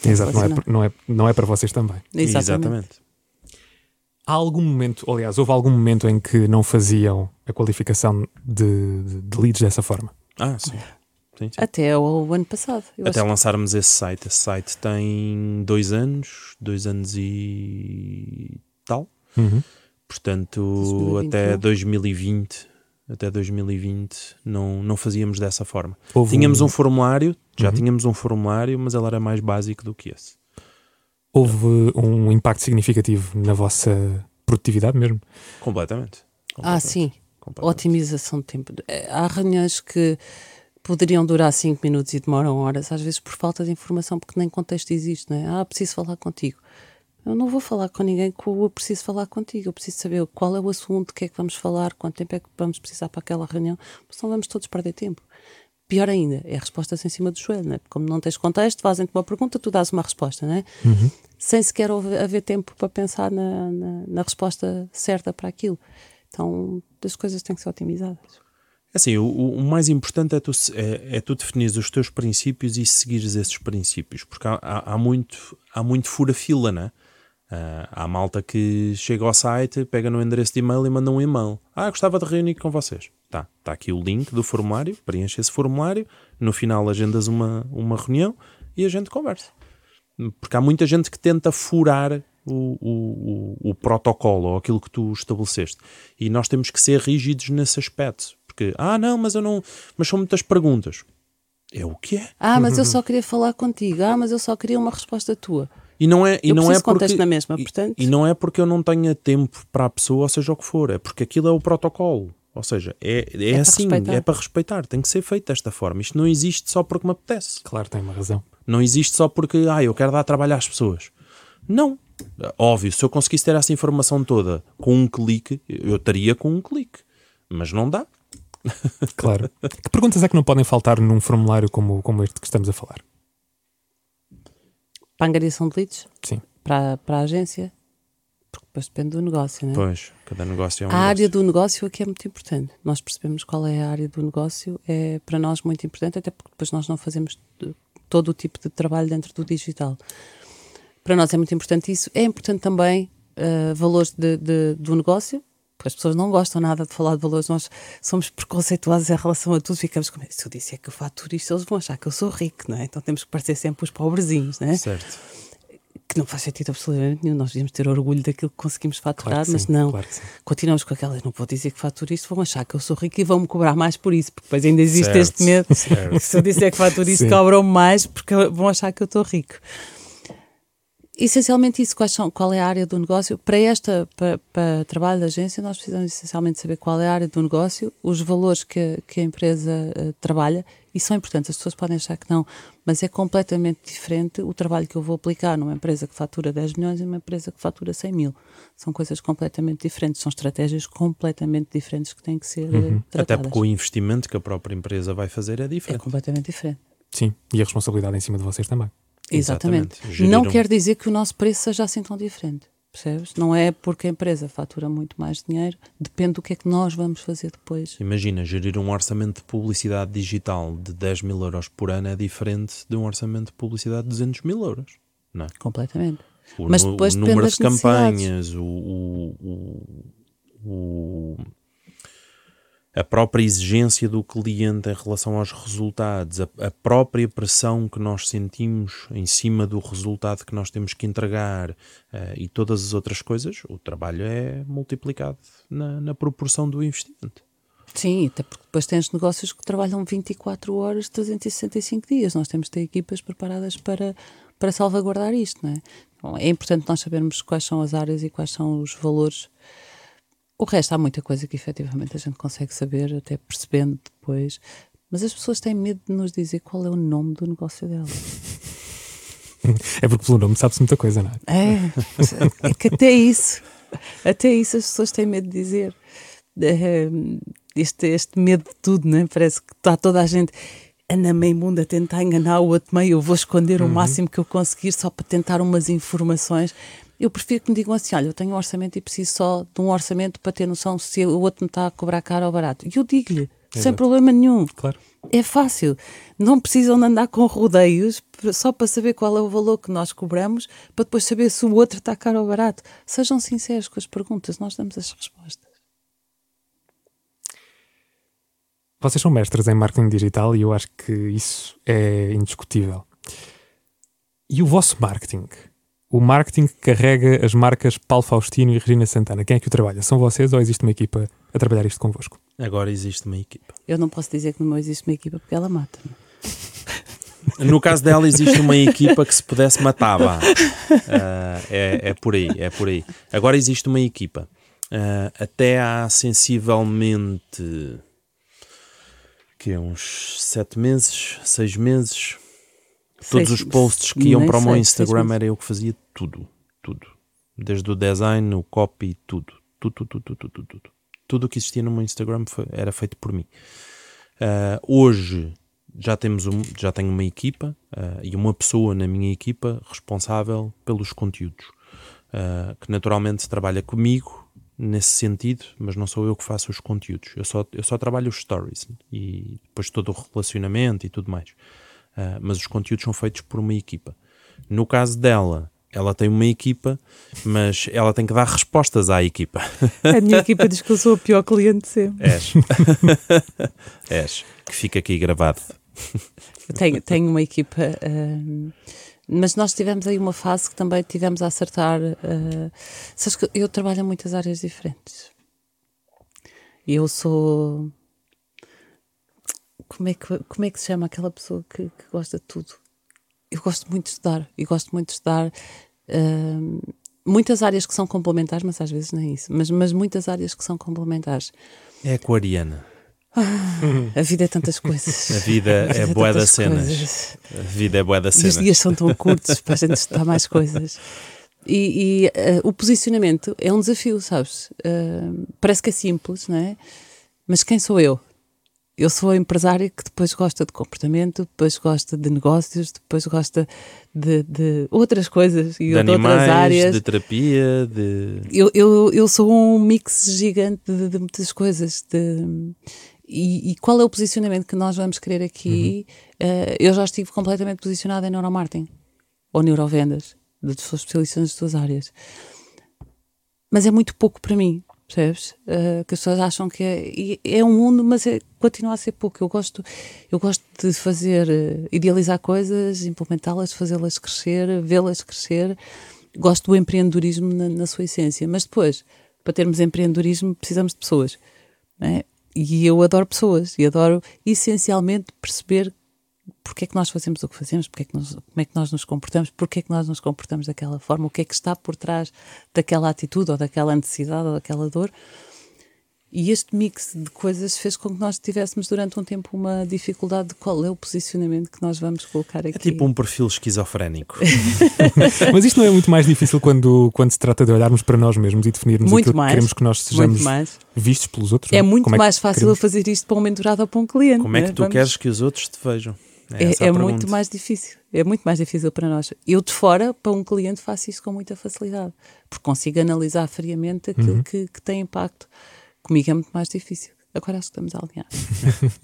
Speaker 2: Exato, não é, não, é, não é para vocês também.
Speaker 1: Exatamente. Exatamente.
Speaker 2: Há algum momento, aliás, houve algum momento em que não faziam a qualificação de, de, de leads dessa forma?
Speaker 1: Ah, sim. sim, sim.
Speaker 3: Até o ano passado.
Speaker 1: Até lançarmos esse site. Esse site tem dois anos, dois anos e tal.
Speaker 2: Uhum.
Speaker 1: Portanto, 2021. até 2020 até 2020 não, não fazíamos dessa forma. Houve tínhamos um... um formulário, já uhum. tínhamos um formulário, mas ele era mais básico do que esse.
Speaker 2: Houve um impacto significativo na vossa produtividade mesmo?
Speaker 1: Completamente. completamente
Speaker 3: ah, sim. Otimização de tempo. É, há reuniões que poderiam durar 5 minutos e demoram horas, às vezes por falta de informação, porque nem contexto existe, não é? Ah, preciso falar contigo. Eu não vou falar com ninguém que eu preciso falar contigo. Eu preciso saber qual é o assunto, o que é que vamos falar, quanto tempo é que vamos precisar para aquela reunião, senão vamos todos perder tempo. Pior ainda, é respostas em cima do joelho, né? como não tens contexto, fazem-te uma pergunta, tu dás uma resposta, né?
Speaker 2: Uhum.
Speaker 3: sem sequer haver tempo para pensar na, na, na, resposta certa para aquilo. Então, as coisas têm que ser otimizadas.
Speaker 1: É assim, o, o mais importante é tu, é, é tu definires os teus princípios e seguires esses princípios, porque há, há, há muito, há muito fura-fila, né? Uh, há malta que chega ao site, pega no endereço de e-mail e manda um e-mail. Ah, gostava de reunir com vocês. Tá, tá aqui o link do formulário, preenche esse formulário, no final agendas uma, uma reunião e a gente conversa. Porque há muita gente que tenta furar o, o, o, o protocolo ou aquilo que tu estabeleceste. E nós temos que ser rígidos nesse aspecto. Porque, ah, não, mas eu não. Mas são muitas perguntas. É o que é?
Speaker 3: Ah, mas eu só queria falar contigo. Ah, mas eu só queria uma resposta tua.
Speaker 1: E não é, e
Speaker 3: eu
Speaker 1: não é
Speaker 3: porque, na mesma, portanto...
Speaker 1: E, e, não é porque eu não tenha tempo para a pessoa, ou seja o que for, é porque aquilo é o protocolo. Ou seja, é, é, é assim, para é para respeitar, tem que ser feito desta forma. Isto não existe só porque me apetece.
Speaker 2: Claro, tem uma razão.
Speaker 1: Não existe só porque, ah, eu quero dar trabalho às pessoas. Não. Óbvio, se eu conseguisse ter essa informação toda com um clique, eu estaria com um clique. Mas não dá.
Speaker 2: Claro. que perguntas é que não podem faltar num formulário como, como este que estamos a falar?
Speaker 3: Para a angariação de leads?
Speaker 2: Sim.
Speaker 3: Para, para a agência? Porque depois depende do negócio, não é?
Speaker 1: Pois, cada negócio é um A
Speaker 3: negócio. área do negócio aqui é muito importante. Nós percebemos qual é a área do negócio, é para nós muito importante, até porque depois nós não fazemos todo o tipo de trabalho dentro do digital. Para nós é muito importante isso. É importante também uh, valores de, de, do negócio, porque as pessoas não gostam nada de falar de valores, nós somos preconceituosos em relação a tudo, ficamos com se eu disser que eu faturo isto, eles vão achar que eu sou rico, não é? Então temos que parecer sempre os pobrezinhos, não é?
Speaker 1: Certo.
Speaker 3: Que não faz sentido absolutamente nenhum, nós devíamos ter orgulho daquilo que conseguimos faturar,
Speaker 2: claro
Speaker 3: mas
Speaker 2: sim,
Speaker 3: não.
Speaker 2: Claro
Speaker 3: Continuamos com aquelas, não vou dizer que faturo isto, vão achar que eu sou rico e vão-me cobrar mais por isso, porque depois ainda existe certo, este medo. Certo. se eu disser que faturo isto, cobram mais porque vão achar que eu estou rico. Essencialmente isso, quais são, qual é a área do negócio. Para esta, para, para trabalho da agência, nós precisamos essencialmente saber qual é a área do negócio, os valores que, que a empresa uh, trabalha, e são importantes. As pessoas podem achar que não, mas é completamente diferente o trabalho que eu vou aplicar numa empresa que fatura 10 milhões e numa empresa que fatura 100 mil. São coisas completamente diferentes, são estratégias completamente diferentes que têm que ser uhum. tratadas.
Speaker 1: Até porque o investimento que a própria empresa vai fazer é diferente.
Speaker 3: É completamente diferente.
Speaker 2: Sim, e a responsabilidade em cima de vocês também.
Speaker 3: Exatamente. Exatamente. Não quer dizer que o nosso preço seja assim tão diferente. Percebes? Não é porque a empresa fatura muito mais dinheiro, depende do que é que nós vamos fazer depois.
Speaker 1: Imagina, gerir um orçamento de publicidade digital de 10 mil euros por ano é diferente de um orçamento de publicidade de 200 mil euros, não é?
Speaker 3: Completamente.
Speaker 1: O, Mas depois o número de campanhas, o, o, o a própria exigência do cliente em relação aos resultados, a, a, própria pressão que nós sentimos em cima do resultado que nós temos que entregar uh, e todas as outras coisas, o trabalho é multiplicado na, na, proporção do investimento.
Speaker 3: Sim, até porque depois tens negócios que trabalham 24 horas, 365 dias. Nós temos de ter equipas preparadas para, para salvaguardar isto, não é? Bom, é importante nós sabermos quais são as áreas e quais são os valores o resto há muita coisa que efetivamente a gente consegue saber, até percebendo depois. Mas as pessoas têm medo de nos dizer qual é o nome do negócio delas.
Speaker 2: É porque pelo nome sabe-se muita coisa, não é?
Speaker 3: É, é que até isso, até isso as pessoas têm medo de dizer. É, este, este medo de tudo, né? parece que está toda a gente anda meio mundo a tentar enganar o outro meio, eu vou esconder uhum. o máximo que eu conseguir só para tentar umas informações. Eu prefiro que me digam assim: olha, eu tenho um orçamento e preciso só de um orçamento para ter noção se o outro me está a cobrar caro ou barato. E eu digo-lhe, sem problema nenhum.
Speaker 2: Claro.
Speaker 3: É fácil. Não precisam de andar com rodeios só para saber qual é o valor que nós cobramos, para depois saber se o outro está caro ou barato. Sejam sinceros com as perguntas, nós damos as respostas.
Speaker 2: Vocês são mestres em marketing digital e eu acho que isso é indiscutível. E o vosso marketing? O marketing que carrega as marcas Paulo Faustino e Regina Santana. Quem é que o trabalha? São vocês ou existe uma equipa a trabalhar isto convosco?
Speaker 1: Agora existe uma equipa.
Speaker 3: Eu não posso dizer que não existe uma equipa porque ela mata-me.
Speaker 1: No caso dela existe uma equipa que se pudesse matava. Uh, é, é por aí, é por aí. Agora existe uma equipa. Uh, até há sensivelmente que é uns sete meses, seis meses, Todos os posts que iam para o meu Instagram era eu que fazia tudo. Tudo. Desde o design, o copy, tudo. Tudo, tudo, tudo, tudo, tudo. Tudo, o que existia no meu Instagram foi, era feito por mim. Uh, hoje já temos um, já tenho uma equipa uh, e uma pessoa na minha equipa responsável pelos conteúdos, uh, que naturalmente trabalha comigo nesse sentido, mas não sou eu que faço os conteúdos. Eu só, eu só trabalho os stories e depois todo o relacionamento e tudo mais. Mas os conteúdos são feitos por uma equipa. No caso dela, ela tem uma equipa, mas ela tem que dar respostas à equipa.
Speaker 3: A minha equipa diz que eu sou o pior cliente sempre.
Speaker 1: És. És. Que fica aqui gravado.
Speaker 3: Eu tenho, tenho uma equipa, uh, mas nós tivemos aí uma fase que também tivemos a acertar. Uh, sabes que eu trabalho em muitas áreas diferentes. Eu sou como é que, como é que se chama aquela pessoa que, que gosta de tudo? Eu gosto muito de estudar e gosto muito de estudar. Uh, muitas áreas que são complementares, mas às vezes nem é isso. Mas, mas muitas áreas que são complementares.
Speaker 1: É aquariana.
Speaker 3: Ah, a vida é tantas coisas.
Speaker 1: A vida é boa das cenas. A vida é boa das cenas.
Speaker 3: Os dias são tão curtos para a gente estudar mais coisas. E, e uh, o posicionamento é um desafio, sabes? Uh, parece que é simples, não é? Mas quem sou eu? Eu sou a empresária que depois gosta de comportamento, depois gosta de negócios, depois gosta de, de outras coisas e de, de animais, outras áreas.
Speaker 1: De terapia, de.
Speaker 3: Eu, eu, eu sou um mix gigante de, de muitas coisas. De, e, e, qual é o posicionamento que nós vamos querer aqui? Uhum. Uh, eu já estive completamente posicionada em neuromarketing ou neurovendas, de sou especialista nas suas áreas. Mas é muito pouco para mim percebes? Uh, que as pessoas acham que é, é um mundo, mas é, continua a ser pouco. Eu gosto, eu gosto de fazer, uh, idealizar coisas, implementá-las, fazê-las crescer, vê-las crescer. Gosto do empreendedorismo na, na, sua essência, mas depois, para termos empreendedorismo, precisamos de pessoas. É? E eu adoro pessoas e adoro essencialmente perceber porque é que nós fazemos o que fazemos, porque é que nós, como é que nós nos comportamos, porque é que nós nos comportamos daquela forma, o que é que está por trás daquela atitude ou daquela necessidade ou daquela dor. E este mix de coisas fez com que nós tivéssemos durante um tempo uma dificuldade de qual é o posicionamento que nós vamos colocar aqui.
Speaker 1: É tipo um perfil esquizofrénico.
Speaker 2: Mas isto não é muito mais difícil quando, quando se trata de olharmos para nós mesmos e definirmos
Speaker 3: Muito
Speaker 2: aquilo
Speaker 3: mais.
Speaker 2: que queremos que nós sejamos vistos pelos outros?
Speaker 3: É
Speaker 2: não
Speaker 3: muito
Speaker 2: Como
Speaker 3: mais
Speaker 2: que
Speaker 3: fácil
Speaker 2: queremos?
Speaker 3: eu fazer isto para um mentorado ou para um cliente.
Speaker 1: Como é
Speaker 3: né?
Speaker 1: que tu
Speaker 3: Vamos-
Speaker 1: queres que os outros te vejam?
Speaker 3: É,
Speaker 1: a
Speaker 3: é muito mais difícil. É muito mais difícil para nós. Eu de fora, para um cliente, faço isso com muita facilidade. Porque consigo analisar friamente aquilo
Speaker 2: Uhum.
Speaker 3: que, que tem impacto. Comigo é muito mais difícil. Agora acho que estamos a alinhar.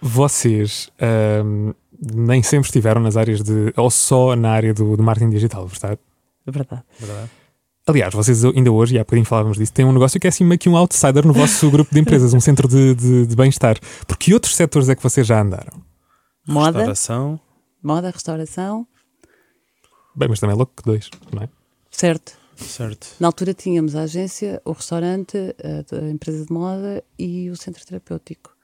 Speaker 2: Vocês ahm, nem sempre estiveram nas áreas de. ou só na área do, do marketing digital, verdade?
Speaker 3: É verdade.
Speaker 1: Verdade?
Speaker 2: Aliás, vocês ainda hoje, e há bocadinho falávamos disso, têm um negócio que é assim meio que um outsider no vosso grupo de empresas, um centro de, de- de bem-estar. Por que outros setores é que vocês já andaram?
Speaker 3: Moda,
Speaker 1: Restauração.
Speaker 3: moda, restauração,
Speaker 2: Bem, mas também é louco que dois, não é?
Speaker 3: certo.
Speaker 1: Certo.
Speaker 3: Na altura tínhamos a agência, o restaurante, a, empresa de moda e o centro terapêutico.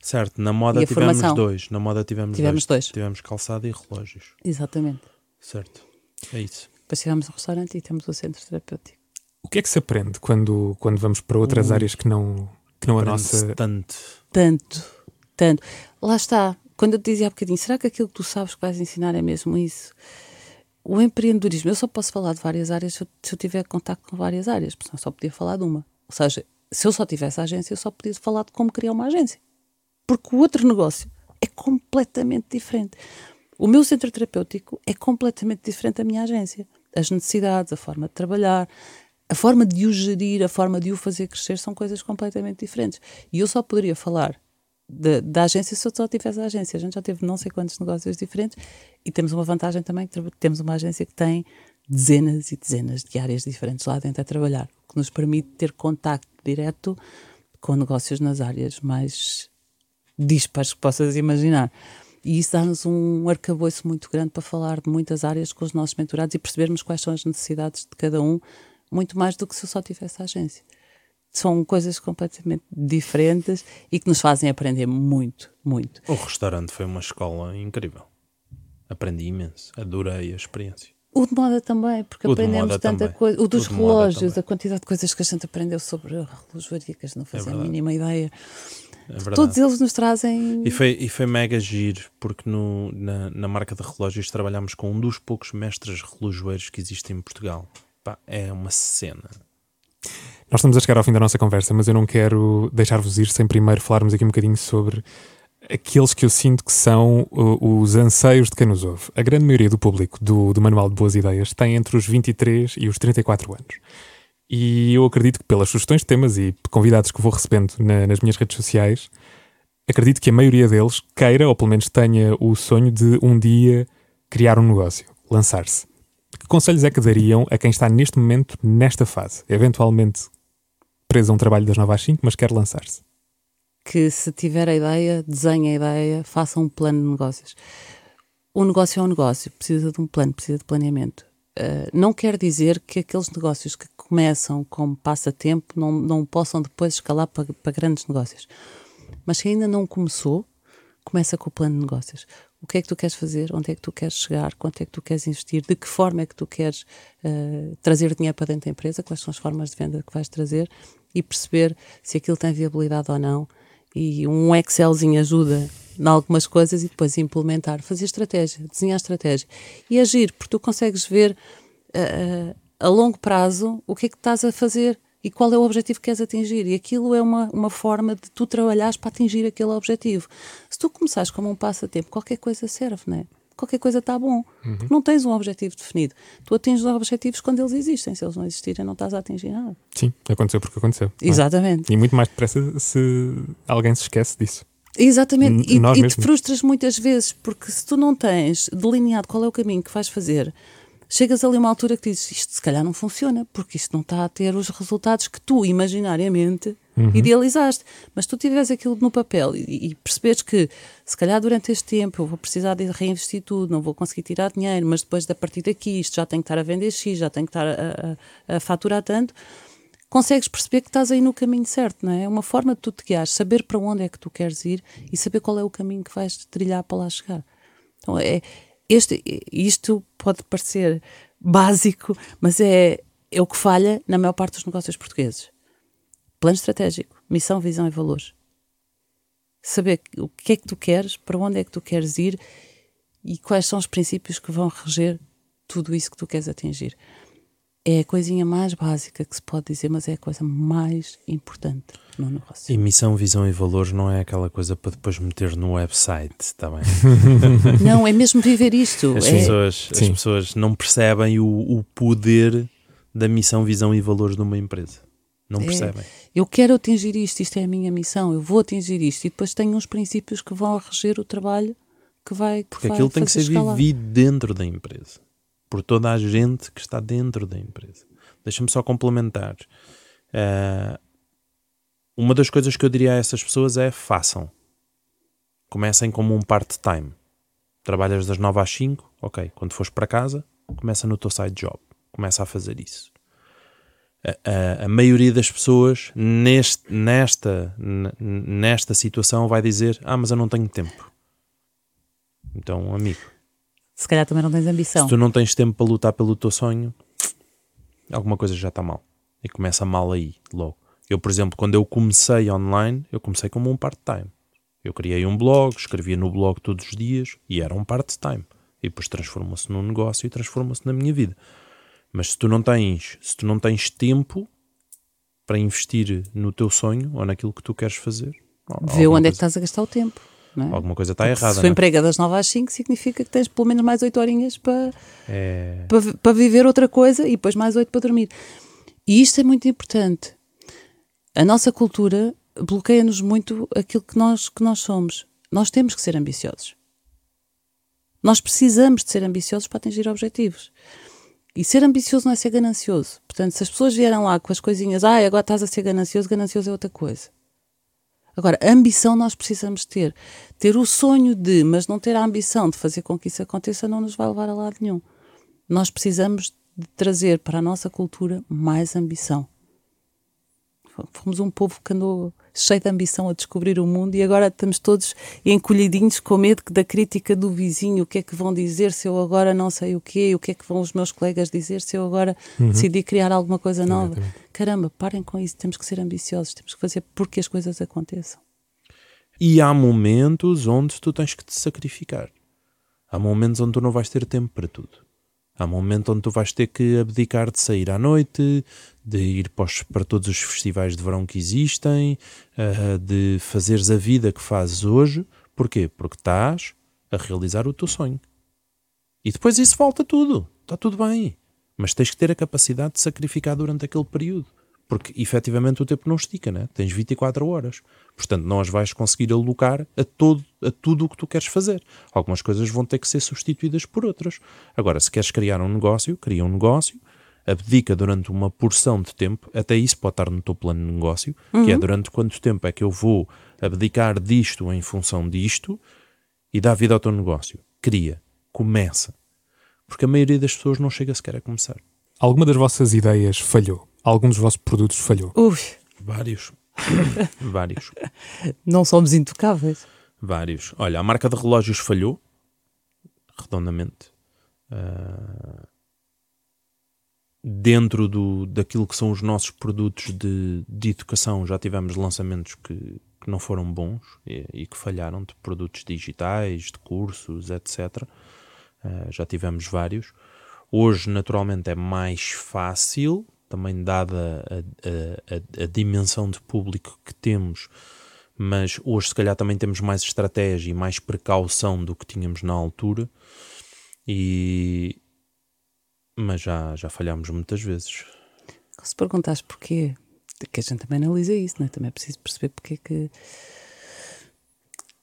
Speaker 1: Certo. Na moda tivemos
Speaker 3: formação?
Speaker 1: dois. Na moda tivemos,
Speaker 3: Tivemos dois.
Speaker 1: Tivemos calçado e relógios.
Speaker 3: Exatamente.
Speaker 1: Certo. É isso.
Speaker 3: Depois tivemos o restaurante e temos o centro terapêutico.
Speaker 2: O que é que se aprende quando, quando vamos para outras
Speaker 3: Hum.
Speaker 2: áreas que não, que não a nossa.
Speaker 1: tanto.
Speaker 3: Tanto, tanto. Lá está. Quando eu te dizia há bocadinho, será que aquilo que tu sabes que vais ensinar é mesmo isso? O empreendedorismo, eu só posso falar de várias áreas se eu, se eu tiver contacto com várias áreas, porque só podia falar de uma. Ou seja, se eu só tivesse agência, eu só podia falar de como criar uma agência. Porque o outro negócio é completamente diferente. O meu centro terapêutico é completamente diferente da minha agência. As necessidades, a forma de trabalhar, a forma de o gerir, a forma de o fazer crescer são coisas completamente diferentes. E eu só poderia falar da, da agência se eu só tivesse a agência. A gente já teve não sei quantos negócios diferentes e temos uma vantagem também que temos uma agência que tem dezenas e dezenas de áreas diferentes lá dentro a trabalhar, o que nos permite ter contacto direto com negócios nas áreas mais dispares que possas imaginar. E isso dá-nos um arcabouço muito grande para falar de muitas áreas com os nossos mentorados e percebermos quais são as necessidades de cada um, muito mais do que se eu só tivesse a agência. São coisas completamente diferentes e que nos fazem aprender muito, muito.
Speaker 1: O restaurante foi uma escola incrível. Aprendi imenso. Adorei a experiência.
Speaker 3: O de moda também, porque
Speaker 1: O de
Speaker 3: aprendemos tanta
Speaker 1: também.
Speaker 3: coisa. O dos
Speaker 1: O
Speaker 3: relógios, a quantidade de coisas que a gente aprendeu sobre a a gente não fazia a
Speaker 1: verdade.
Speaker 3: mínima ideia.
Speaker 1: É.
Speaker 3: Todos eles nos trazem.
Speaker 1: E foi, e foi mega giro, porque no, na, na marca de relógios trabalhámos com um dos poucos mestres relojoeiros que existem em Portugal. Pá, é uma cena.
Speaker 2: Nós estamos a chegar ao fim da nossa conversa, mas eu não quero deixar-vos ir sem primeiro falarmos aqui um bocadinho sobre aqueles que eu sinto que são uh, os anseios de quem nos ouve. A grande maioria do público do, do Manual de Boas Ideias tem entre os 23 e os 34 anos. E eu acredito que pelas sugestões de temas e convidados que vou recebendo na- nas minhas redes sociais, acredito que a maioria deles queira, ou pelo menos tenha o sonho de um dia criar um negócio, lançar-se. Que conselhos é que dariam a quem está neste momento, nesta fase, eventualmente preso a um trabalho das 9 às 5, mas quer lançar-se?
Speaker 3: que se tiver a ideia, desenhe a ideia, faça um plano de negócios. O negócio é um negócio, precisa de um plano, precisa de planeamento. Uh, não quer dizer que aqueles negócios que começam como passatempo não, não possam depois escalar para, para grandes negócios. Mas se ainda não começou, começa com o plano de negócios. O que é que tu queres fazer? Onde é que tu queres chegar? Quanto é que tu queres investir? De que forma é que tu queres uh, trazer dinheiro para dentro da empresa? Quais são as formas de venda que vais trazer? E perceber se aquilo tem viabilidade ou não. E um Excelzinho ajuda em algumas coisas e depois implementar. Fazer estratégia, desenhar estratégia. E agir, porque tu consegues ver uh, a longo prazo o que é que estás a fazer e qual é o objetivo que queres atingir. E aquilo é uma, uma forma de tu trabalhares para atingir aquele objetivo. Se tu começares como um passatempo, qualquer coisa serve, não é? Qualquer coisa está bom. Uhum. Não tens um objetivo definido. Tu atinges os objetivos quando eles existem. Se eles não existirem, não estás a atingir nada.
Speaker 2: Sim, aconteceu porque aconteceu. é?
Speaker 3: Exatamente.
Speaker 2: E muito mais depressa se alguém se esquece disso.
Speaker 3: Exatamente. E,
Speaker 2: Nós
Speaker 3: e te frustras muitas vezes, porque se tu não tens delineado qual é o caminho que vais fazer, chegas ali a uma altura que dizes isto se calhar não funciona, porque isto não está a ter os resultados que tu imaginariamente
Speaker 2: Uhum.
Speaker 3: idealizaste. Mas tu tiveres aquilo no papel e, e percebes que se calhar durante este tempo eu vou precisar de reinvestir tudo, não vou conseguir tirar dinheiro, mas depois da partir daqui isto já tem que estar a vender X, já tem que estar a, a, a faturar tanto consegues perceber que estás aí no caminho certo, não é? É uma forma de tu te guiar, saber para onde é que tu queres ir e saber qual é o caminho que vais trilhar para lá chegar. Então, é, este, isto pode parecer básico, mas é, é o que falha na maior parte dos negócios portugueses. Plano estratégico, missão, visão e valores. Saber o que é que tu queres, para onde é que tu queres ir e quais são os princípios que vão reger tudo isso que tu queres atingir. É a coisinha mais básica que se pode dizer, mas é a coisa mais importante no negócio.
Speaker 1: E missão, visão e valores não é aquela coisa para depois meter no website, está bem?
Speaker 3: não, é mesmo viver isto.
Speaker 1: As,
Speaker 3: é...
Speaker 1: pessoas, as pessoas não percebem o, o poder da missão, visão e valores de uma empresa. Não é, percebem. É,
Speaker 3: eu quero atingir isto, isto é a minha missão, eu vou atingir isto. E depois tenho uns princípios que vão reger o trabalho que vai. Que
Speaker 1: Porque
Speaker 3: vai
Speaker 1: aquilo tem que ser
Speaker 3: escalar.
Speaker 1: vivido dentro da empresa por toda a gente que está dentro da empresa. Deixa-me só complementar. Uh, uma das coisas que eu diria a essas pessoas é façam. Comecem como um part-time. Trabalhas das 9 às 5, ok. Quando fores para casa, começa no teu side job. Começa a fazer isso. A, a, a maioria das pessoas neste, nesta, nesta situação vai dizer: Ah, mas eu não tenho tempo. Então, amigo,
Speaker 3: se calhar também não tens ambição.
Speaker 1: Se tu não tens tempo para lutar pelo teu sonho, alguma coisa já está mal. E começa mal aí, logo. Eu, por exemplo, quando eu comecei online, eu comecei como um part-time. Eu criei um blog, escrevia no blog todos os dias e era um part-time. E depois transformou-se num negócio e transformou-se na minha vida. Mas se tu não tens, se tu não tens tempo para investir no teu sonho ou naquilo que tu queres fazer,
Speaker 3: vê onde coisa... é que estás a gastar o tempo.
Speaker 1: É? Alguma coisa está errada.
Speaker 3: Se o emprego é das 9 às 5, significa que tens pelo menos mais 8 horinhas para,
Speaker 1: é...
Speaker 3: para, para viver outra coisa e depois mais 8 para dormir. E isto é muito importante. A nossa cultura bloqueia-nos muito aquilo que nós, que nós somos. Nós temos que ser ambiciosos. Nós precisamos de ser ambiciosos para atingir objetivos. E ser ambicioso não é ser ganancioso. Portanto, se as pessoas vieram lá com as coisinhas, ah, agora estás a ser ganancioso, ganancioso é outra coisa. Agora, ambição nós precisamos ter. Ter o sonho de, mas não ter a ambição de fazer com que isso aconteça, não nos vai levar a lado nenhum. Nós precisamos de trazer para a nossa cultura mais ambição. Fomos um povo que andou cheio de ambição a descobrir o mundo e agora estamos todos encolhidinhos com medo da crítica do vizinho. O que é que vão dizer se eu agora não sei o quê? O que é que vão os meus colegas dizer se eu agora uhum. decidir criar alguma coisa nova? Exatamente. Caramba, parem com isso. Temos que ser ambiciosos, temos que fazer porque as coisas aconteçam.
Speaker 1: E há momentos onde tu tens que te sacrificar. Há momentos onde tu não vais ter tempo para tudo. Há momentos onde tu vais ter que abdicar de sair à noite, de ir para, os, para todos os festivais de verão que existem, uh, de fazeres a vida que fazes hoje. Porquê? Porque estás a realizar o teu sonho. E depois isso volta tudo. Está tudo bem. Mas tens que ter a capacidade de sacrificar durante aquele período. Porque efetivamente o tempo não estica, né? tens 24 horas. Portanto, não as vais conseguir alocar a, todo, a tudo o que tu queres fazer. Algumas coisas vão ter que ser substituídas por outras. Agora, se queres criar um negócio, cria um negócio, abdica durante uma porção de tempo, até isso pode estar no teu plano de negócio, uhum. que é uhum. durante quanto tempo é que eu vou abdicar disto em função disto e dá vida ao teu negócio. Cria, começa. Porque a maioria das pessoas não chega sequer a começar.
Speaker 2: Alguma das vossas ideias falhou? Algum dos vossos produtos falhou?
Speaker 3: Ui.
Speaker 1: Vários. Vários.
Speaker 3: Não somos intocáveis.
Speaker 1: Vários. Olha, a marca de relógios falhou redondamente. Uh, dentro do, daquilo que são os nossos produtos de, de educação, já tivemos lançamentos que, que não foram bons e, e, que falharam, de produtos digitais, de cursos, etc. Uh, ah, já tivemos vários. Hoje, naturalmente, é mais fácil também dada a, a, a, dimensão de público que temos, mas hoje se calhar também temos mais estratégia e mais precaução do que tínhamos na altura. E mas já, já falhámos muitas vezes.
Speaker 3: Se perguntares porquê, que a gente também analisa isso, não é? também é preciso perceber porque é que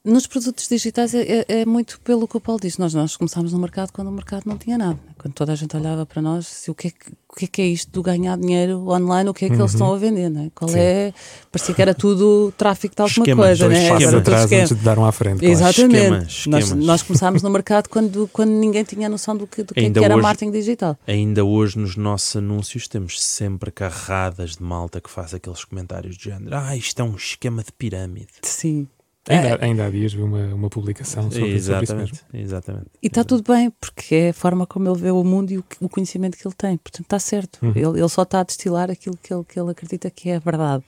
Speaker 3: Nos produtos digitais é, é, é, muito pelo que o Paulo diz. Nós, nós começámos no mercado quando o mercado não tinha nada. Quando toda a gente olhava para nós, se, o, que é, o que é que é isto do ganhar dinheiro online, o que é que uhum. eles estão a vender, né? Qual Sim. é? Parecia que era tudo tráfico de alguma
Speaker 1: esquemas,
Speaker 3: coisa, né?
Speaker 2: Esquemas atrás antes de dar um à frente.
Speaker 3: Claro. Exatamente. Esquemas, esquemas. Nós, nós, começámos no mercado quando, quando ninguém tinha noção do que, do que, é que era hoje, marketing digital.
Speaker 1: Ainda hoje nos nossos anúncios temos sempre carradas de malta que faz aqueles comentários de género. Ah, isto é um esquema de pirâmide.
Speaker 3: Sim.
Speaker 2: Ainda, é. ainda há dias vi uma, uma publicação sobre,
Speaker 1: exatamente,
Speaker 2: sobre isso
Speaker 1: mesmo. Exatamente.
Speaker 3: E está tudo bem, porque é a forma como ele vê o mundo e o, o conhecimento que ele tem. Portanto, está certo. Uhum. Ele, ele só está a destilar aquilo que ele, que ele acredita que é a verdade.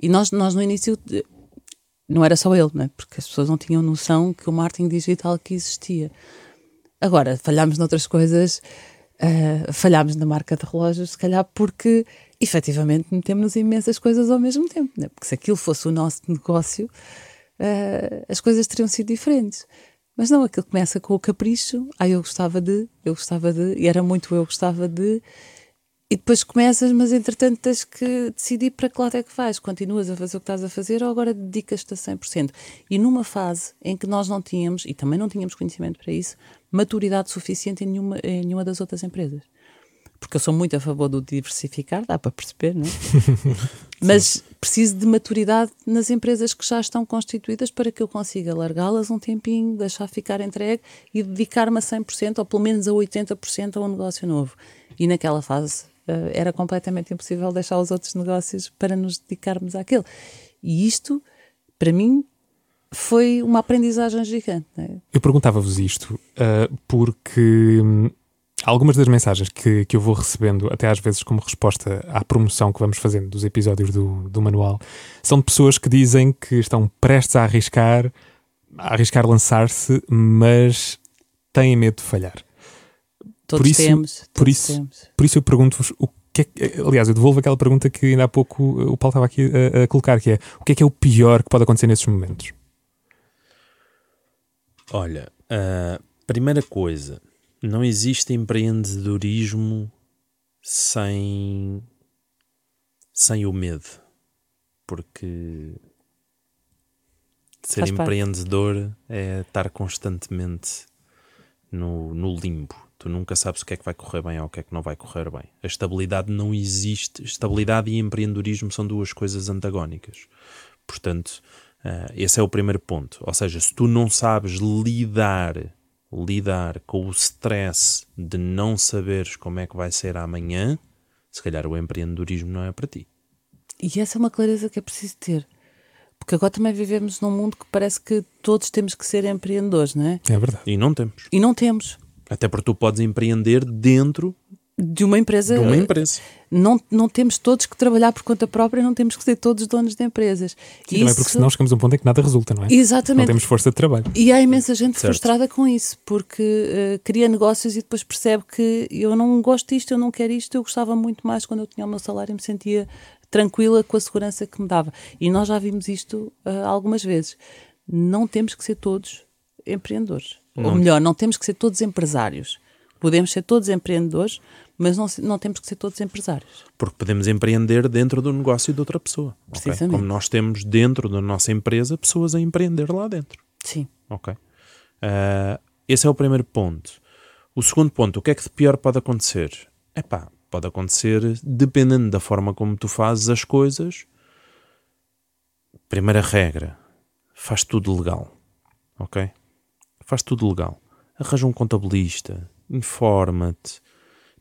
Speaker 3: E nós, nós no início, não era só ele, né? porque as pessoas não tinham noção que o marketing digital que existia. Agora, falhámos noutras coisas, uh, falhámos na marca de relógios, se calhar porque efetivamente metemos imensas coisas ao mesmo tempo, né? porque se aquilo fosse o nosso negócio uh, as coisas teriam sido diferentes. Mas não, aquilo começa com o capricho, ah, eu gostava de, eu gostava de, e era muito eu gostava de, e depois começas, mas entretanto tens que decidir para que lado é que vais. Continuas a fazer o que estás a fazer ou agora dedicas-te a 100%. E numa fase em que nós não tínhamos, e também não tínhamos conhecimento para isso, maturidade suficiente em nenhuma, em nenhuma das outras empresas porque eu sou muito a favor do diversificar, dá para perceber, não é? Mas preciso de maturidade nas empresas que já estão constituídas para que eu consiga largá-las um tempinho, deixar ficar entregue e dedicar-me a 100% ou pelo menos a 80% a um negócio novo. E naquela fase uh, era completamente impossível deixar os outros negócios para nos dedicarmos àquele. E isto, para mim, foi uma aprendizagem gigante. É?
Speaker 2: Eu perguntava-vos isto uh, porque. Algumas das mensagens que, que eu vou recebendo, até às vezes como resposta à promoção que vamos fazendo dos episódios do, do manual, são de pessoas que dizem que estão prestes a arriscar, a arriscar lançar-se, mas têm medo de falhar.
Speaker 3: Todos por isso, temos. Todos
Speaker 2: por, isso,
Speaker 3: temos.
Speaker 2: por isso eu pergunto-vos o que é, aliás, eu devolvo aquela pergunta que ainda há pouco o Paulo estava aqui a, a, colocar, que é o que é que é o pior que pode acontecer nesses momentos?
Speaker 1: Olha, a primeira coisa, não existe empreendedorismo sem, sem o medo, porque ser Faz empreendedor parte. é estar constantemente no, no limbo. Tu nunca sabes o que é que vai correr bem ou o que é que não vai correr bem. A estabilidade não existe. Estabilidade e empreendedorismo são duas coisas antagónicas. Portanto, uh, esse é o primeiro ponto. Ou seja, se tu não sabes lidar lidar com o stress de não saberes como é que vai ser amanhã, se calhar o empreendedorismo não é para ti.
Speaker 3: E essa é uma clareza que é preciso ter. Porque agora também vivemos num mundo que parece que todos temos que ser empreendedores, não é?
Speaker 2: É verdade.
Speaker 1: E não temos.
Speaker 3: E não temos.
Speaker 1: Até porque tu podes empreender dentro
Speaker 3: de uma empresa.
Speaker 1: De uma empresa.
Speaker 3: Não, não temos todos que trabalhar por conta própria, não temos que ser todos donos de empresas.
Speaker 2: Sim, isso... porque senão chegamos a um ponto em que nada resulta, não é?
Speaker 3: Exatamente.
Speaker 2: Não temos força de trabalho.
Speaker 3: E há imensa gente certo. frustrada com isso, porque uh, cria negócios e depois percebe que eu não gosto disto, eu não quero isto, eu gostava muito mais quando eu tinha o meu salário e me sentia tranquila com a segurança que me dava. E nós já vimos isto uh, algumas vezes. Não temos que ser todos empreendedores. Não. Ou melhor, não temos que ser todos empresários. Podemos ser todos empreendedores, mas não, não temos que ser todos empresários.
Speaker 1: Porque podemos empreender dentro do negócio de outra pessoa.
Speaker 3: Precisamente.
Speaker 1: Okay? Como nós temos dentro da nossa empresa pessoas a empreender lá dentro.
Speaker 3: Sim.
Speaker 1: Ok. Uh, esse é o primeiro ponto. O segundo ponto, o que é que de pior pode acontecer? É pá, pode acontecer dependendo da forma como tu fazes as coisas. Primeira regra, faz tudo legal. Ok? Faz tudo legal. Arranja um contabilista, informa-te,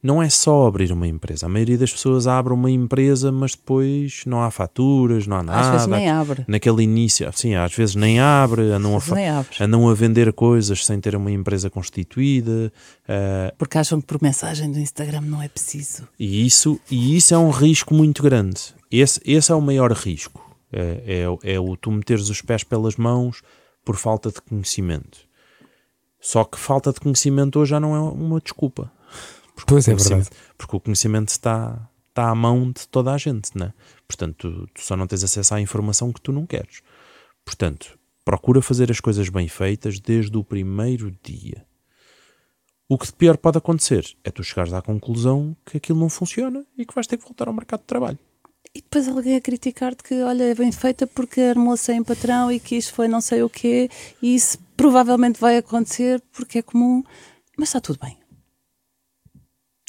Speaker 1: não é só abrir uma empresa. A maioria das pessoas abre uma empresa, mas depois não há faturas, não há nada.
Speaker 3: Às vezes nem abre.
Speaker 1: Naquele início, sim, às vezes nem abre, andam, a,
Speaker 3: nem abre.
Speaker 1: andam a vender coisas sem ter uma empresa constituída. Uh,
Speaker 3: Porque acham que por mensagem do Instagram não é preciso.
Speaker 1: E isso, e isso é um risco muito grande. Esse, esse é o maior risco. É, é, é o tu meteres os pés pelas mãos por falta de conhecimento. Só que falta de conhecimento hoje já não é uma desculpa.
Speaker 2: Porque pois é verdade.
Speaker 1: Porque o conhecimento está, está à mão de toda a gente, né? Portanto, tu, tu só não tens acesso à informação que tu não queres. Portanto, procura fazer as coisas bem feitas desde o primeiro dia. O que de pior pode acontecer é tu chegares à conclusão que aquilo não funciona e que vais ter que voltar ao mercado de trabalho.
Speaker 3: e depois alguém a criticar-te que, olha, é bem feita porque armou sem patrão e que isto foi não sei o quê, e isso provavelmente vai acontecer porque é comum, mas está tudo bem.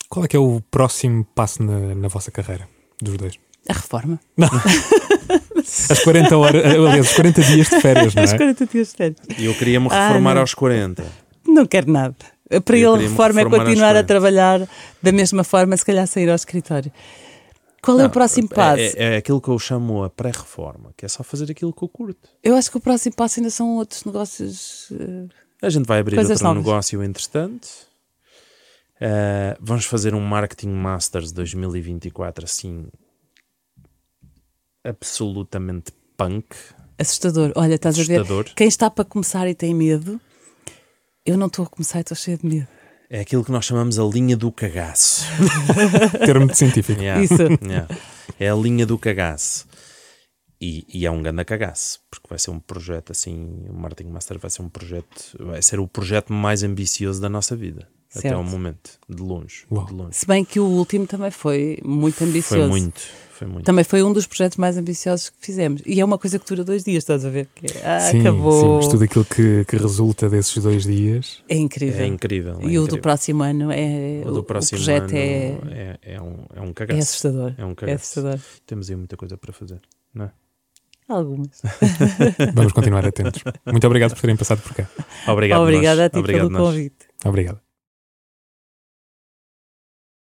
Speaker 2: Qual é que é o próximo passo na, na vossa carreira, dos dois?
Speaker 3: A reforma.
Speaker 2: As 40 horas, aliás, os 40 dias de férias, não
Speaker 3: As
Speaker 2: é?
Speaker 3: 40 dias de férias.
Speaker 1: E eu queria-me
Speaker 3: Ah,
Speaker 1: reformar
Speaker 3: não.
Speaker 1: aos 40.
Speaker 3: Não quero nada. Para
Speaker 1: Eu
Speaker 3: ele, reforma é continuar a
Speaker 1: 40.
Speaker 3: trabalhar da mesma forma, se calhar sair ao escritório. Qual é
Speaker 1: Não,
Speaker 3: o próximo
Speaker 1: é-
Speaker 3: passo?
Speaker 1: É, é aquilo que eu chamo a pré-reforma, que é só fazer aquilo que eu curto.
Speaker 3: Eu acho que o próximo passo ainda são outros negócios. eh,
Speaker 1: A gente vai abrir outro
Speaker 3: novas.
Speaker 1: negócio entretanto. Eh, vamos fazer um Marketing Masters 2024 assim absolutamente punk,
Speaker 3: assustador. Olha, estás a ver?
Speaker 1: assustador.
Speaker 3: Quem está para começar e tem medo, eu não estou a começar e estou cheia de medo.
Speaker 1: É aquilo que nós chamamos a linha do cagaço.
Speaker 2: Termo de científico.
Speaker 1: Yeah,
Speaker 3: Isso.
Speaker 1: yeah. É a linha do cagaço. E, e é um grande cagaço, porque vai ser um projeto assim, o Marketing Master vai ser um projeto, vai ser o projeto mais ambicioso da nossa vida, até
Speaker 3: Certo.
Speaker 1: ao momento, de longe, de longe.
Speaker 3: Se bem que o último também foi muito ambicioso.
Speaker 1: Foi muito, foi muito.
Speaker 3: Também foi um dos projetos mais ambiciosos que fizemos. E é uma coisa que dura dois dias, estás a ver? Que é, ah,
Speaker 2: sim,
Speaker 3: acabou.
Speaker 2: sim, mas tudo aquilo que, que resulta desses dois dias.
Speaker 3: É incrível.
Speaker 1: É incrível. é
Speaker 3: e o do
Speaker 1: incrível.
Speaker 3: próximo ano é.
Speaker 1: O do próximo
Speaker 3: projeto
Speaker 1: ano
Speaker 3: é,
Speaker 1: é, é um, é um
Speaker 3: é
Speaker 1: cagaço.
Speaker 3: assustador.
Speaker 1: É um
Speaker 3: É
Speaker 1: cagaço.
Speaker 3: assustador.
Speaker 1: Temos aí muita coisa para fazer. Não é?
Speaker 3: Algumas.
Speaker 2: Vamos continuar atentos. Muito obrigado por terem passado por cá.
Speaker 1: Obrigado,
Speaker 3: Obrigada
Speaker 1: nós.
Speaker 3: a ti
Speaker 1: Obrigado
Speaker 3: pelo
Speaker 1: nós.
Speaker 3: convite.
Speaker 2: Obrigado.